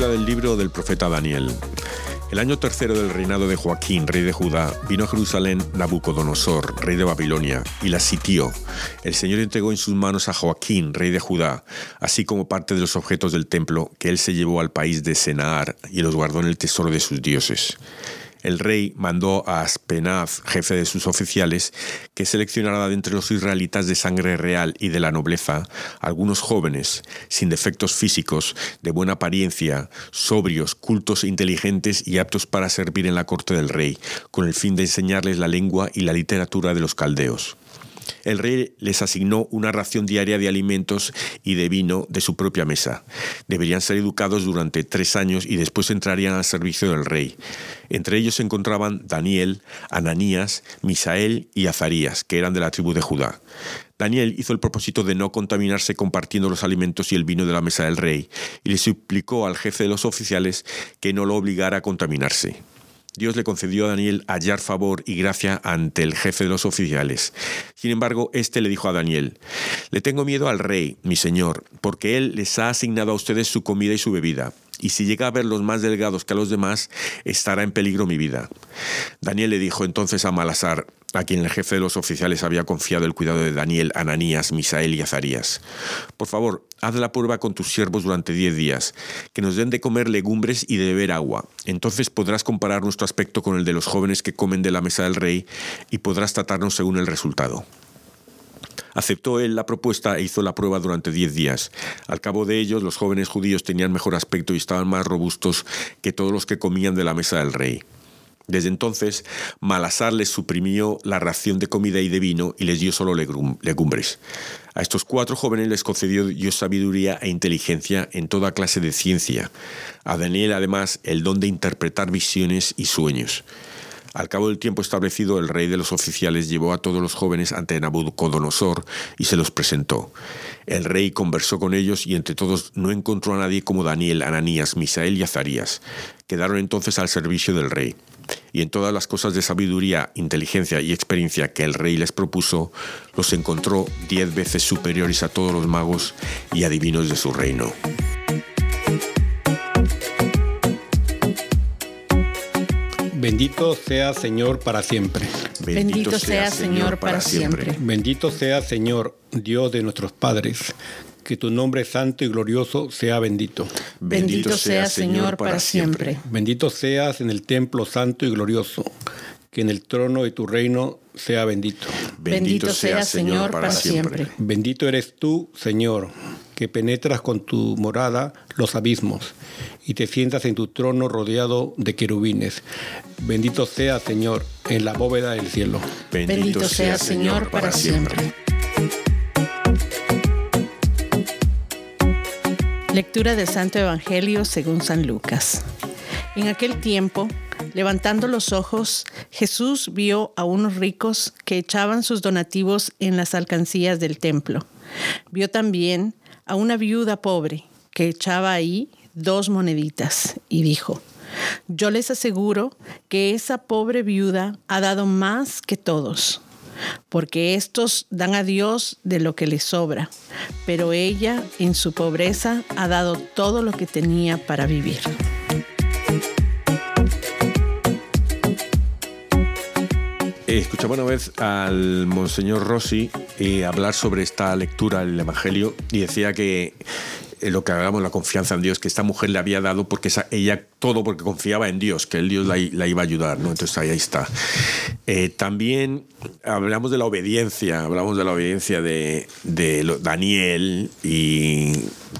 del libro del profeta Daniel. El año tercero del reinado de Joaquín, rey de Judá, vino a Jerusalén Nabucodonosor, rey de Babilonia, y la sitió. El Señor entregó en sus manos a Joaquín, rey de Judá, así como parte de los objetos del templo que él se llevó al país de Senaar y los guardó en el tesoro de sus dioses el rey mandó a Aspenaz, jefe de sus oficiales, que seleccionara de entre los israelitas de sangre real y de la nobleza algunos jóvenes, sin defectos físicos, de buena apariencia, sobrios, cultos inteligentes y aptos para servir en la corte del rey, con el fin de enseñarles la lengua y la literatura de los caldeos el rey les asignó una ración diaria de alimentos y de vino de su propia mesa. Deberían ser educados durante tres años y después entrarían al servicio del rey. Entre ellos se encontraban Daniel, Ananías, Misael y Azarías, que eran de la tribu de Judá. Daniel hizo el propósito de no contaminarse compartiendo los alimentos y el vino de la mesa del rey, y le suplicó al jefe de los oficiales que no lo obligara a contaminarse. Dios le concedió a Daniel hallar favor y gracia ante el jefe de los oficiales. Sin embargo, éste le dijo a Daniel, Le tengo miedo al rey, mi señor, porque él les ha asignado a ustedes su comida y su bebida y si llega a verlos más delgados que a los demás, estará en peligro mi vida. Daniel le dijo entonces a Malasar, a quien el jefe de los oficiales había confiado el cuidado de Daniel, Ananías, Misael y Azarías. Por favor, haz la prueba con tus siervos durante diez días, que nos den de comer legumbres y de beber agua. Entonces podrás comparar nuestro aspecto con el de los jóvenes que comen de la mesa del rey y podrás tratarnos según el resultado. Aceptó él la propuesta e hizo la prueba durante diez días. Al cabo de ellos, los jóvenes judíos tenían mejor aspecto y estaban más robustos que todos los que comían de la mesa del rey. Desde entonces, Malasar les suprimió la ración de comida y de vino y les dio solo legumbres. A estos cuatro jóvenes les concedió Dios sabiduría e inteligencia en toda clase de ciencia. A Daniel, además, el don de interpretar visiones y sueños. Al cabo del tiempo establecido, el rey de los oficiales llevó a todos los jóvenes ante Nabucodonosor y se los presentó. El rey conversó con ellos y entre todos no encontró a nadie como Daniel, Ananías, Misael y Azarías. Quedaron entonces al servicio del rey. Y en todas las cosas de sabiduría, inteligencia y experiencia que el rey les propuso, los encontró diez veces superiores a todos los magos y adivinos de su reino. Bendito sea Señor para siempre. Bendito sea Señor para siempre. Bendito sea Señor, Dios de nuestros padres. Que tu nombre santo y glorioso sea bendito. Bendito sea Señor para siempre. Bendito seas en el templo santo y glorioso. Que en el trono de tu reino sea bendito. Bendito sea Señor para siempre. Bendito eres tú, Señor, que penetras con tu morada los abismos y te sientas en tu trono rodeado de querubines. Bendito sea, Señor, en la bóveda del cielo. Bendito, sea, Señor, para siempre. Lectura del Santo Evangelio según San Lucas. En aquel tiempo, levantando los ojos, Jesús vio a unos ricos que echaban sus donativos en las alcancías del templo. Vio también a una viuda pobre que echaba ahí dos moneditas y dijo, yo les aseguro que esa pobre viuda ha dado más que todos, porque estos dan a Dios de lo que les sobra, pero ella en su pobreza ha dado todo lo que tenía para vivir. Escuchaba una vez al Monseñor Rossi eh, hablar sobre esta lectura del Evangelio y decía que eh, lo que hablamos, la confianza en Dios, que esta mujer le había dado porque ella todo porque confiaba en Dios, que el Dios la, iba a ayudar, ¿no? Entonces ahí, está. Eh, también hablamos de la obediencia, hablamos de la obediencia de, Daniel y,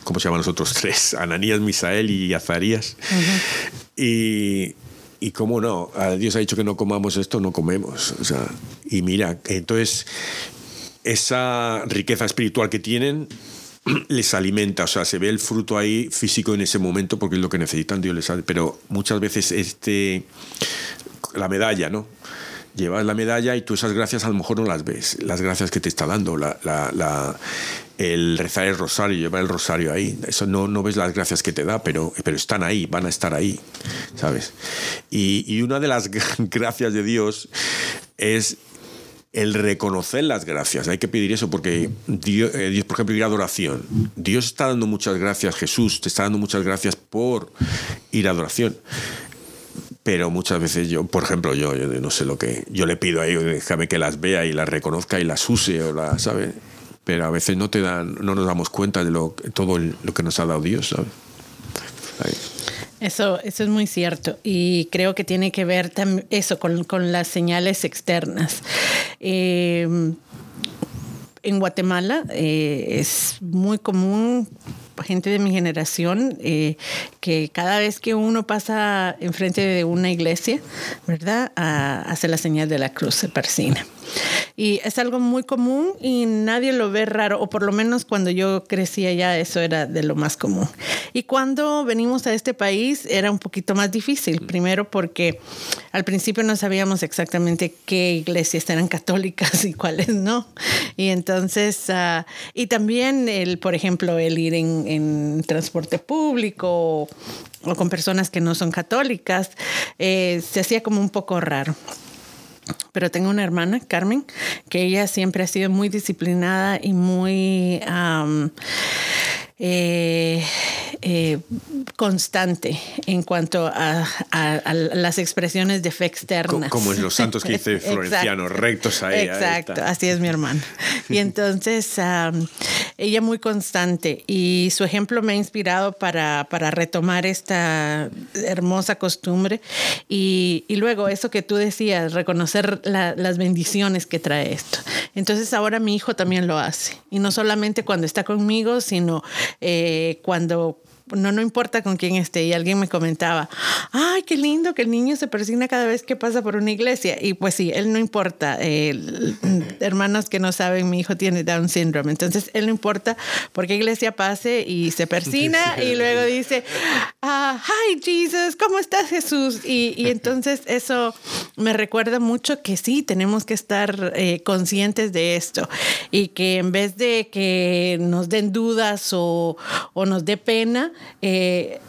¿cómo se llaman los otros tres? *laughs* Ananías, Misael y Azarías. Y y cómo no, Dios ha dicho que no comamos esto, no comemos. O sea, Y mira, entonces esa riqueza espiritual que tienen *clears throat* les alimenta, o sea, se ve el fruto ahí físico en ese momento porque es lo que necesitan, Dios les pero muchas veces este la medalla, ¿no? Llevas la medalla y tú esas gracias a lo mejor no las ves, las gracias que te está dando, la, la, el rezar el rosario, llevar el rosario ahí, eso no, no ves las gracias que te da, pero, pero están ahí, van a estar ahí, ¿sabes? Y, y una de las *laughs* gracias de Dios es el reconocer las gracias. Hay que pedir eso porque Dios, eh, Dios, por ejemplo, ir a adoración. Dios está dando muchas gracias, Jesús te está dando muchas gracias por ir a adoración. Pero muchas veces yo, por ejemplo, yo, no sé lo que, yo le pido a ellos, déjame que las vea y las reconozca y las use o las, ¿sabe? Pero a veces no te dan, no nos damos cuenta de lo, todo lo que nos ha dado Dios, ¿sabes? Eso, eso es muy cierto y creo que tiene que ver eso con, las señales externas. Eh, en Guatemala eh, es muy común gente de mi generación, eh, que cada vez que uno pasa enfrente de una iglesia, ¿verdad? hace la señal de la cruz, se persina. Y es algo muy común y nadie lo ve raro, o por lo menos cuando yo crecía ya eso era de lo más común. Y cuando venimos a este país era un poquito más difícil, primero porque al principio no sabíamos exactamente qué iglesias eran católicas y cuáles no. Y entonces, uh, y también el, por ejemplo, el ir en, en transporte público o, con personas que no son católicas, eh, se hacía como un poco raro. Pero tengo una hermana, Carmen, que ella siempre ha sido muy disciplinada y muy... Eh, eh, constante en cuanto a, las expresiones de fe externa. Como en los santos que dice *laughs* Florenciano, rectos ahí. Exacto, así es mi hermana. *laughs* Y entonces ella muy constante y su ejemplo me ha inspirado para, para retomar esta hermosa costumbre y, y, luego eso que tú decías, reconocer las bendiciones que trae esto. Entonces ahora mi hijo también lo hace y no solamente cuando está conmigo, sino eh, cuando no, no importa con quién esté. Y alguien me comentaba, ay, qué lindo que el niño se persigna cada vez que pasa por una iglesia. Y pues sí, él no importa. hermanos que no saben, mi hijo tiene Down syndrome. Entonces, él no importa por qué iglesia pase y se persina *laughs* y luego dice, ah, hi Jesus, ¿cómo estás Jesús? Y, y, entonces eso me recuerda mucho que sí, tenemos que estar eh, conscientes de esto y que en vez de que nos den dudas o, o nos dé pena, eh,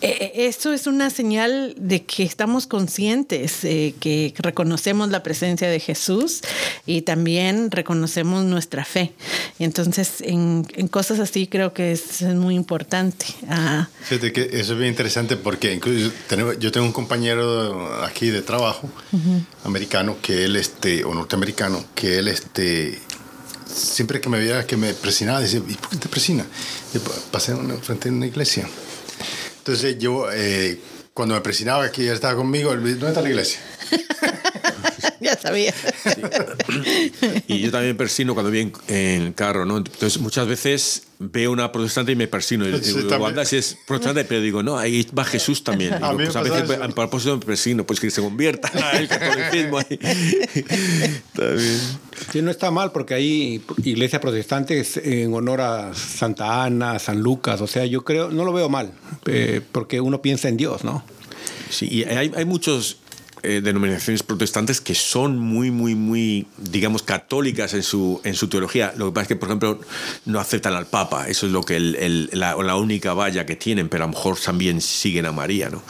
eh, esto es una señal de que estamos conscientes, eh, que reconocemos la presencia de Jesús y también reconocemos nuestra fe. Y entonces, en, cosas así creo que es, muy importante. Ah. Fíjate que eso es bien interesante porque incluso yo tengo un compañero aquí de trabajo americano que él, este, o norteamericano, que él, este, siempre que me veía que me presionaba, decía, ¿y por qué te presina? pasé frente a una iglesia. Entonces yo, eh, cuando me presionaba que ya estaba conmigo, ¿dónde está la iglesia? *laughs* *laughs* ya sabía. Y yo también persino cuando voy en, el carro, ¿no? Entonces muchas veces veo una protestante y me persino. Y digo, anda, si es protestante, pero digo, no, ahí va Jesús también. a, pues, a veces a propósito me persino, pues que se convierta *laughs* el catolicismo ahí. bien. Sí, no está mal porque hay iglesias protestantes en honor a Santa Ana, San Lucas, o sea, yo creo, no lo veo mal, eh, porque uno piensa en Dios, ¿no? Sí, y hay, hay muchos eh, denominaciones protestantes que son muy, muy, muy, digamos, católicas en su, en su teología. Lo que pasa es que, por ejemplo, no aceptan al Papa. Eso es lo que el, la, la, única valla que tienen, pero a lo mejor también siguen a María, ¿no?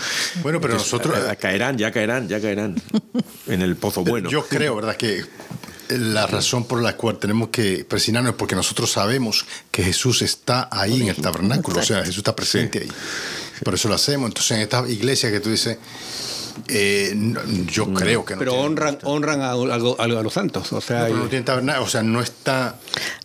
Bueno, pero nosotros... Eh, caerán, ya caerán, ya caerán *laughs* en el pozo bueno. Yo creo, ¿verdad? Que la razón por la cual tenemos que presionarnos es porque nosotros sabemos que Jesús está ahí en el tabernáculo, o sea, Jesús está presente ahí. Por eso lo hacemos. Entonces, en esta iglesia que tú dices, eh, yo creo que no. Pero honran, honran a, los santos. O sea, no, tiene nada, o sea, no está.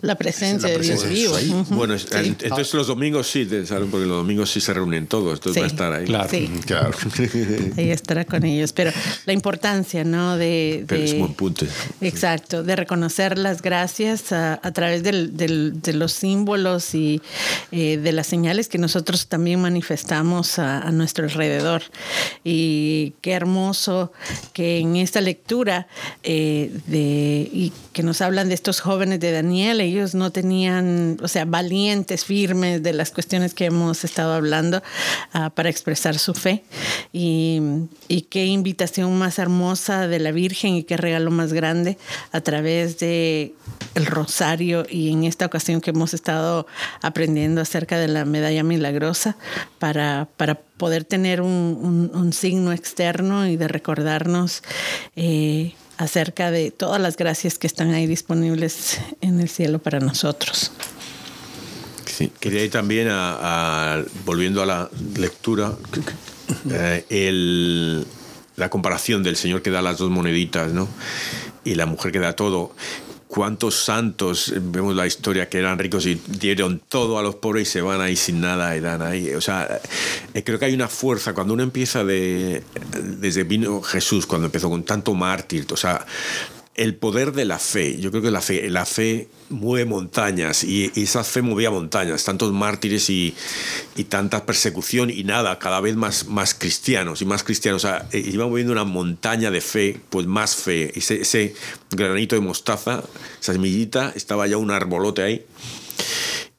La presencia, de Dios vivo. Bueno, entonces los domingos sí, porque los domingos sí se reúnen todos, entonces va a estar ahí. Claro. claro. *laughs* ahí estará con ellos. Pero la importancia, ¿no? De, Pero es un buen punto. Exacto, de reconocer las gracias a, través del, de los símbolos y eh, de las señales que nosotros también manifestamos encontramos a, nuestro alrededor. Y qué hermoso que en esta lectura eh, de, y que nos hablan de estos jóvenes de Daniel, ellos no tenían, o sea, valientes, firmes de las cuestiones que hemos estado hablando ah, para expresar su fe. Y, y qué invitación más hermosa de la Virgen y qué regalo más grande a través de el rosario y en esta ocasión que hemos estado aprendiendo acerca de la medalla milagrosa para, para poder tener un, signo externo y de recordarnos eh, acerca de todas las gracias que están ahí disponibles en el cielo para nosotros. Sí, quería ir también a, volviendo a la lectura, eh, el, la comparación del Señor que da las dos moneditas, ¿no? Y la mujer que da todo cuántos santos, vemos la historia, que eran ricos y dieron todo a los pobres y se van ahí sin nada y dan ahí. O sea, eh, creo que hay una fuerza. Cuando uno empieza de, desde vino Jesús, cuando empezó con tanto mártir, o sea, el poder de la fe. Yo creo que la fe, la fe mueve montañas y, esa fe movía montañas, tantos mártires y, y, tanta persecución y nada, cada vez más, más cristianos y más cristianos. O sea, eh, iba moviendo una montaña de fe, pues más fe. Ese, ese granito de mostaza, esa semillita, estaba ya un arbolote ahí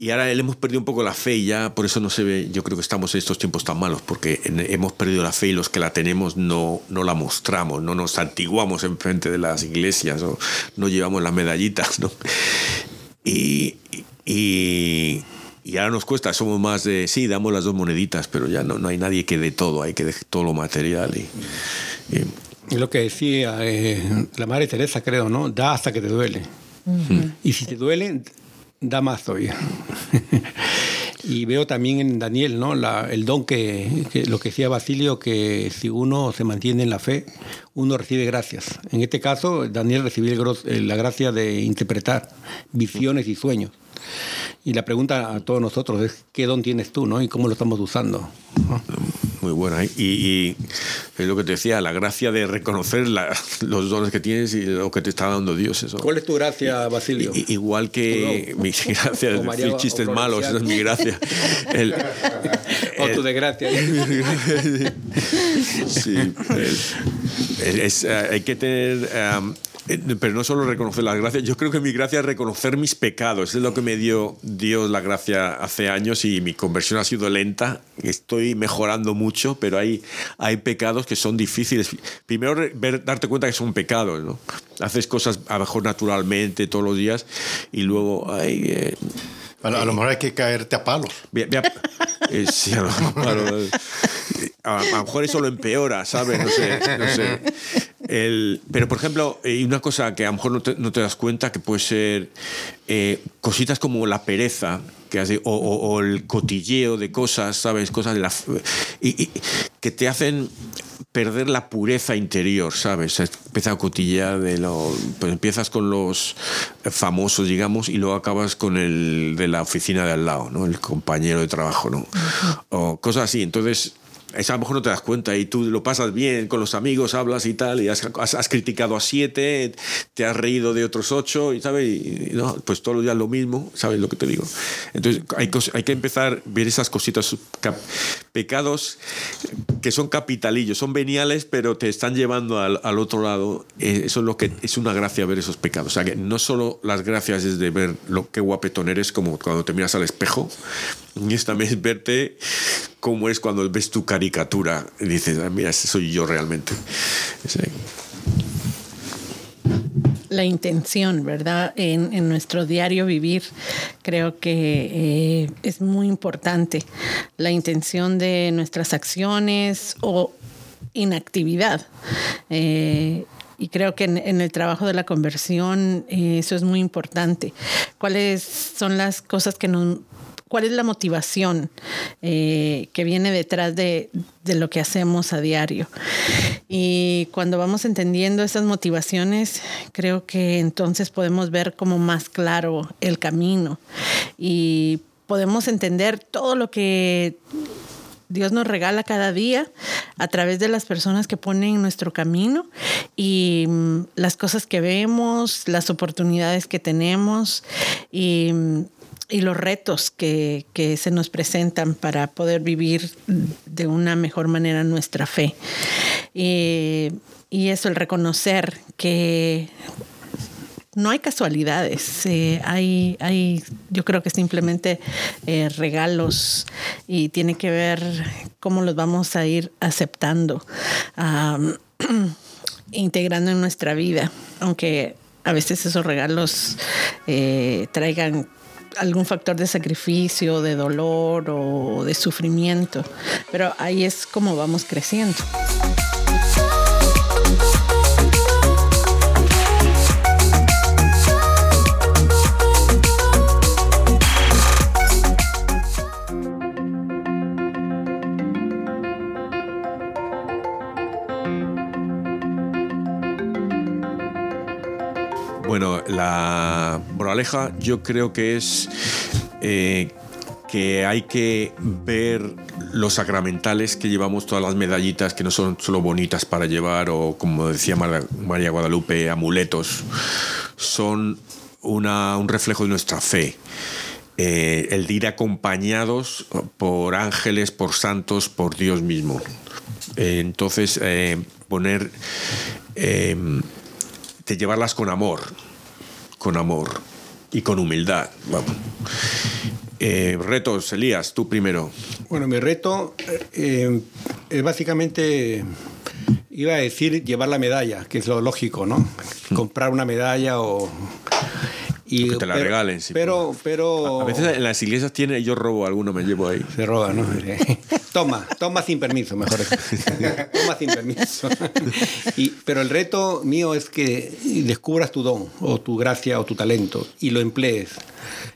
y ahora le hemos perdido un poco la fe y ya por eso no se ve, yo creo que estamos en estos tiempos tan malos, porque hemos perdido la fe y los que la tenemos no, no la mostramos, no nos antiguamos en frente de las iglesias o no llevamos las medallitas, ¿no? Y, y, ahora nos cuesta, somos más de, sí, damos las dos moneditas, pero ya no, no hay nadie que dé todo, hay que dejar todo lo material. Y, y, lo que decía eh, la Madre Teresa, creo, ¿no? Da hasta que te duele. Y si te duele, da más todavía. y veo también en Daniel ¿no? La, el don que, lo que decía Basilio, que si uno se mantiene en la fe, uno recibe gracias. En este caso, Daniel recibió la gracia de interpretar visiones y sueños. Y la pregunta a todos nosotros es, ¿qué don tienes tú ¿no? y cómo lo estamos usando? Muy buena. Y, es lo que te decía, la gracia de reconocer los dones que tienes y lo que te está dando Dios. Eso. ¿Cuál es tu gracia, Basilio? igual que mi *laughs* gracia es decir chistes malos, esa es mi gracia. *laughs* o tu desgracia. *laughs* sí. hay que tener... Eh, pero no solo reconocer las gracias, yo creo que mi gracia es reconocer mis pecados. Es lo que me dio Dios la gracia hace años y mi conversión ha sido lenta. Estoy mejorando mucho, pero hay, hay pecados que son difíciles. Primero, ver, darte cuenta que son pecados. ¿no? Haces cosas a lo mejor naturalmente todos los días y luego... hay eh, a, lo, mejor hay que caerte a palos. Eh, sí, a lo, a, lo mejor eso lo empeora, ¿sabes? No sé. No sé. El, pero, por ejemplo, hay una cosa que a lo mejor no te, no te das cuenta, que puede ser eh, cositas como la pereza, que hace, o, el cotilleo de cosas, ¿sabes? Cosas de la, y, que te hacen perder la pureza interior, ¿sabes? Empieza a cotillear de lo... Pues empiezas con los famosos, digamos, y luego acabas con el de la oficina de al lado, ¿no? El compañero de trabajo, ¿no? O cosas así. Entonces, a lo mejor no te das cuenta y tú lo pasas bien con los amigos, hablas y tal, y has, criticado a siete, te has reído de otros ocho, y sabes, y, pues todos los días lo mismo, ¿sabes lo que te digo? Entonces hay, hay que empezar a ver esas cositas, pecados que son capitalillos, son veniales, pero te están llevando al, al, otro lado. Eh, eso es lo que es una gracia ver esos pecados. O sea, que no solo las gracias es de ver lo que guapetón eres, como cuando te miras al espejo, y es también verte cómo es cuando ves tu caricatura y dices, ah, mira, ese soy yo realmente. La intención, ¿verdad? En, nuestro diario vivir creo que eh, es muy importante. La intención de nuestras acciones o inactividad. Eh, y creo que en, el trabajo de la conversión eh, eso es muy importante. ¿Cuáles son las cosas que nos cuál es la motivación eh, que viene detrás de, lo que hacemos a diario. Y cuando vamos entendiendo esas motivaciones, creo que entonces podemos ver como más claro el camino y podemos entender todo lo que Dios nos regala cada día a través de las personas que ponen en nuestro camino y mm, las cosas que vemos, las oportunidades que tenemos y mm, y los retos que, que, se nos presentan para poder vivir de una mejor manera nuestra fe. Y, eso, el reconocer que no hay casualidades, eh, hay, hay, yo creo que simplemente eh, regalos y tiene que ver cómo los vamos a ir aceptando, *clears throat* integrando en nuestra vida, aunque a veces esos regalos eh, traigan algún factor de sacrificio, de dolor o de sufrimiento, pero ahí es como vamos creciendo. Bueno, la moraleja yo creo que es eh, que hay que ver los sacramentales que llevamos, todas las medallitas que no son solo bonitas para llevar o como decía María Guadalupe, amuletos, son un reflejo de nuestra fe. Eh, el de ir acompañados por ángeles, por santos, por Dios mismo. Eh, entonces, poner de llevarlas con amor, con amor y con humildad. Vamos. Eh, retos, Elías, tú primero. Bueno, mi reto eh, es básicamente, iba a decir llevar la medalla, que es lo lógico, ¿no? Mm. Comprar una medalla o y, que te la regalen. Sí, pero, pero... A veces en las iglesias tiene, yo robo alguno, me llevo ahí. Se roba, ¿no? toma, toma sin permiso, mejor. *laughs* toma sin permiso. *laughs* y, pero el reto mío es que descubras tu don, o tu gracia, o tu talento, y lo emplees.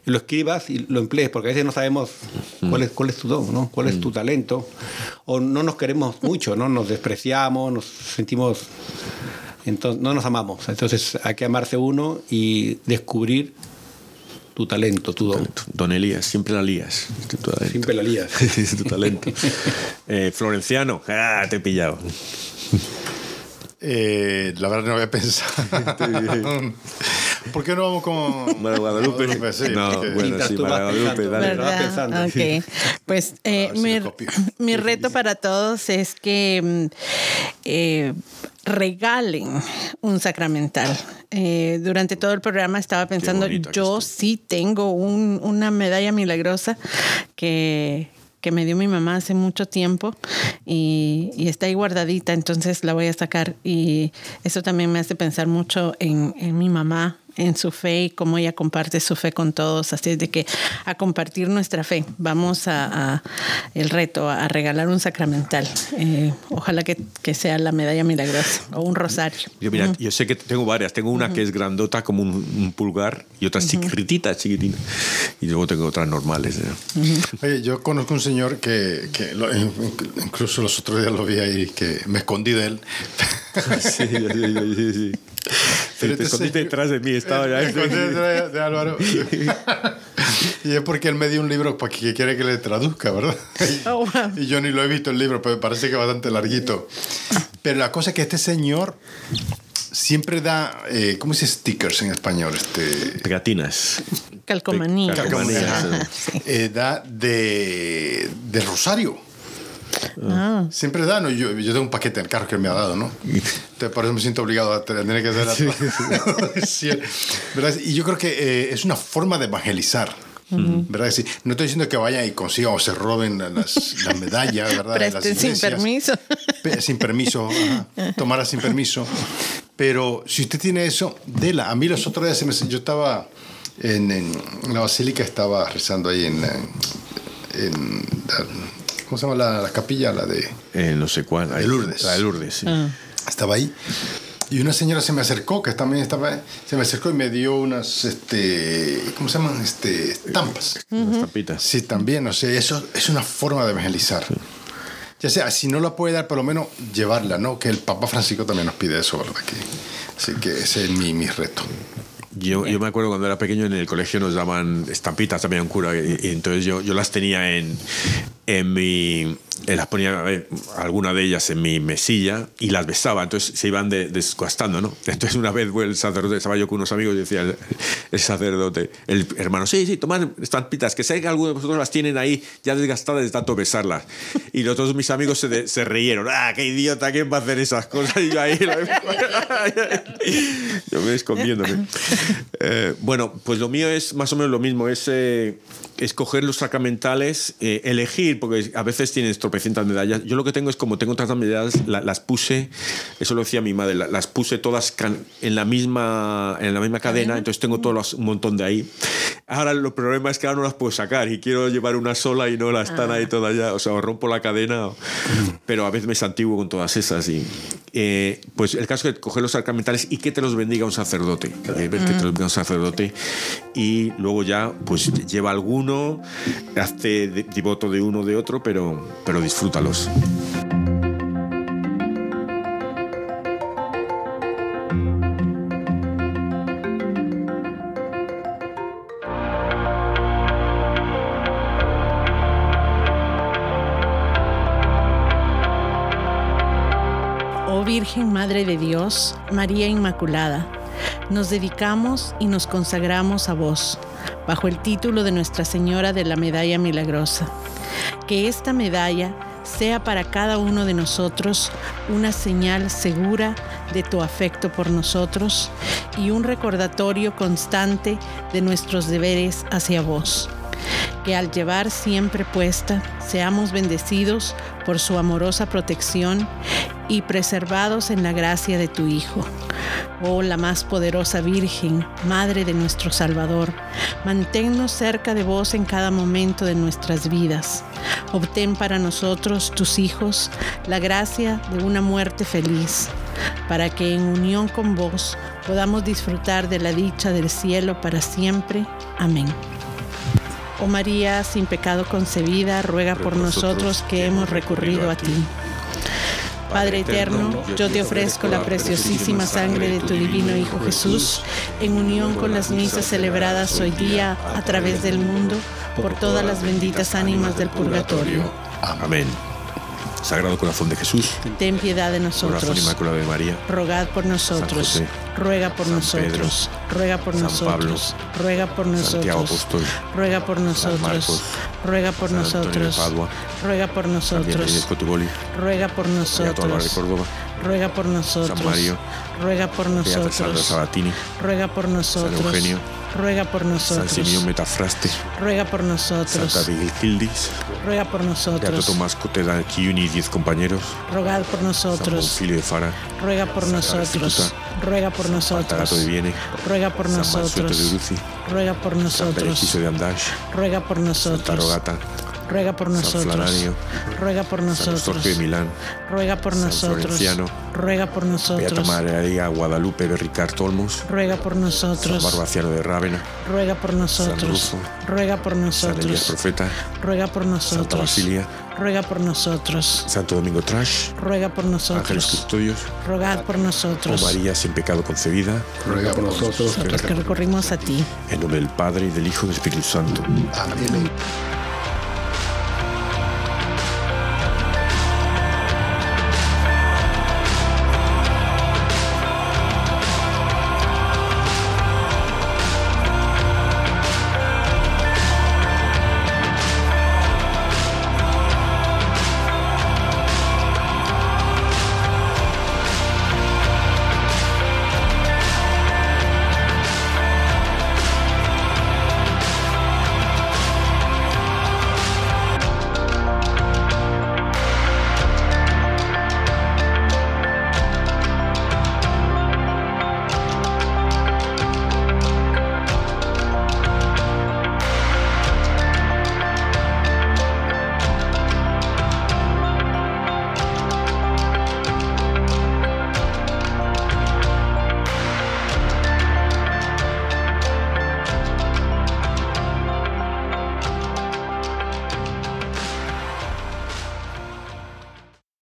lo escribas y lo emplees, porque a veces no sabemos cuál es, cuál es tu don, ¿no? cuál es tu mm. talento, o no nos queremos mucho, ¿no? Nos despreciamos, nos sentimos entonces, no nos amamos. Entonces hay que amarse uno y descubrir tu talento, tu don. Don Elías, siempre la lías. Siempre la lías. *laughs* tu talento. *laughs* Eh, Florenciano, ah, te he pillado. Eh, la verdad no había pensado. *laughs* ¿Por qué no vamos con María Guadalupe? no, bueno, sí, María Guadalupe, dale. Pensando. Okay. Pues eh, mi, mi, reto para todos es que mm, eh, regalen un sacramental. Eh, durante todo el programa estaba pensando, yo sí tengo una medalla milagrosa que, que me dio mi mamá hace mucho tiempo y, está ahí guardadita, entonces la voy a sacar y eso también me hace pensar mucho en, en mi mamá en su fe y cómo ella comparte su fe con todos. Así es de que a compartir nuestra fe. Vamos a, el reto, a regalar un sacramental. Eh, ojalá que, que, sea la medalla milagrosa o un rosario. Yo, mira, yo sé que tengo varias. Tengo una que es grandota como un, pulgar y otras uh chiquititas, chiquitinas. Y luego tengo otras normales. ¿eh? Oye, yo conozco un señor que, que incluso los otros días lo vi ahí, que me escondí de él. *laughs* sí, sí, sí, sí. Pero te escondiste detrás de mí, estaba ya. *laughs* detrás de Álvaro. *laughs* y es porque él me dio un libro para que quiere que le traduzca, ¿verdad? Oh, y yo ni lo he visto el libro, pero parece que es bastante larguito. Pero la cosa es que este señor siempre da, eh, ¿cómo se dice stickers en español? Este, Pegatinas. Calcomanías. Calcomanías. Eh, da de, de rosario. Ah. Siempre da, ¿no? Yo, yo, tengo un paquete en el carro que me ha dado, ¿no? *laughs* Entonces, por eso me siento obligado a tener que hacer sí, *laughs* Y yo creo que eh, es una forma de evangelizar. ¿Verdad? Sí. No estoy diciendo que vayan y consigan o se roben las, medallas, ¿verdad? sin permiso. sin *laughs* permiso, tomara sin permiso. Pero si usted tiene eso, dela. A mí los otros días, me, yo estaba en, en, la basílica, estaba rezando ahí en, en ¿Cómo se llama la, capilla? La de. Eh, no sé cuál. De Lourdes. La de Lourdes, sí. Ah. Estaba ahí. Y una señora se me acercó, que también estaba, se me acercó y me dio unas, este, ¿cómo se llaman? Este, estampas. Unas tapitas. Sí, también, o sea, eso es una forma de evangelizar. Ya sea, si no la puede dar, por lo menos llevarla, ¿no? Que el Papa Francisco también nos pide eso, ¿verdad? Que, así que ese es mi, mi reto. Yo, yo, me acuerdo cuando era pequeño en el colegio nos daban estampitas también un cura y, entonces yo, yo las tenía en, en mi eh, las ponía alguna de ellas en mi mesilla y las besaba, entonces se iban desgastando, ¿no? Entonces una vez el sacerdote, estaba yo con unos amigos y decía el, sacerdote, el hermano, sí, sí, tomad estampitas, que sé que algunos de vosotros las tienen ahí ya desgastadas de tanto besarlas. Y los otros mis amigos se, se reyeron, ah, qué idiota, ¿quién va a hacer esas cosas? Y yo ahí, *laughs* yo me escondiéndome. Eh, bueno, pues lo mío es más o menos lo mismo, es eh, escoger los sacramentales, elegir, porque a veces tienes tropecientas medallas. Yo lo que tengo es como tengo tantas medallas, las puse, eso lo decía mi madre, las puse todas en la misma, en la misma cadena, entonces tengo todos un montón de ahí. Ahora el problema es que ahora no las puedo sacar y quiero llevar una sola y no las están ahí ah. todas ya, o sea, rompo la cadena, pero a veces me santiguo con todas esas. Y, eh, pues el caso es que coger los sacramentales y que te los bendiga un sacerdote, que te los bendiga un sacerdote y luego ya pues lleva alguno, hace devoto de uno de otro, pero, pero disfrútalos. Oh Virgen Madre de Dios, María Inmaculada, nos dedicamos y nos consagramos a vos, bajo el título de Nuestra Señora de la Medalla Milagrosa que esta medalla sea para cada uno de nosotros una señal segura de tu afecto por nosotros y un recordatorio constante de nuestros deberes hacia vos. Que al llevar siempre puesta seamos bendecidos por su amorosa protección y preservados en la gracia de tu Hijo. Oh la más poderosa Virgen, Madre de nuestro Salvador, manténnos cerca de vos en cada momento de nuestras vidas. Obtén para nosotros, tus hijos, la gracia de una muerte feliz, para que en unión con vos podamos disfrutar de la dicha del cielo para siempre. Amén. Oh María, sin pecado concebida, ruega por nosotros que hemos recurrido a ti. Padre eterno, yo te ofrezco la preciosísima sangre de tu divino Hijo Jesús, en unión con las misas celebradas hoy día a través del mundo, por todas las benditas ánimas del purgatorio. Amén. Sagrado Corazón de Jesús, ten piedad de nosotros. Corazón Inmaculado de María, rogad por nosotros. San José, ruega por San nosotros. Pedro, ruega por San nosotros. Pablo, ruega por nosotros. Apóstol, ruega por nosotros. Marcos, ruega por San nosotros. Padua, ruega por nosotros. Cotuboli, ruega por nosotros. Córdoba, ruega por nosotros. San Mario, ruega por nosotros. Beata Sabatini, ruega por nosotros. San Eugenio, ruega por nosotros. San Simeón Metafraste, ruega por nosotros. Santa Vigilgildis, ruega por nosotros. Beato Tomás Coteda Kiuni y diez compañeros, rogad por nosotros. San Bonfilio de Fara, ruega por nosotros. ruega por nosotros. de Viene, ruega por nosotros. San de Uruzi, ruega por nosotros. San de Andash, ruega por nosotros. Santa Rogata, ruega por nosotros. ruega por nosotros. San de Milán, ruega por San nosotros. Florenciano, ruega por nosotros. Beata María Guadalupe de Ricard Olmos, ruega por nosotros. San Barbaciano de Rávena, ruega por nosotros. Ruega por nosotros. San Elías Profeta, ruega por nosotros. Santa Basilia, ruega por nosotros. Santo Domingo Trash, ruega por nosotros. Ángeles Custodios, rogad por nosotros. Oh María sin pecado concebida, ruega por nosotros. Nosotros que recorrimos a ti. En nombre del Padre y del Hijo y del Espíritu Santo. Amén.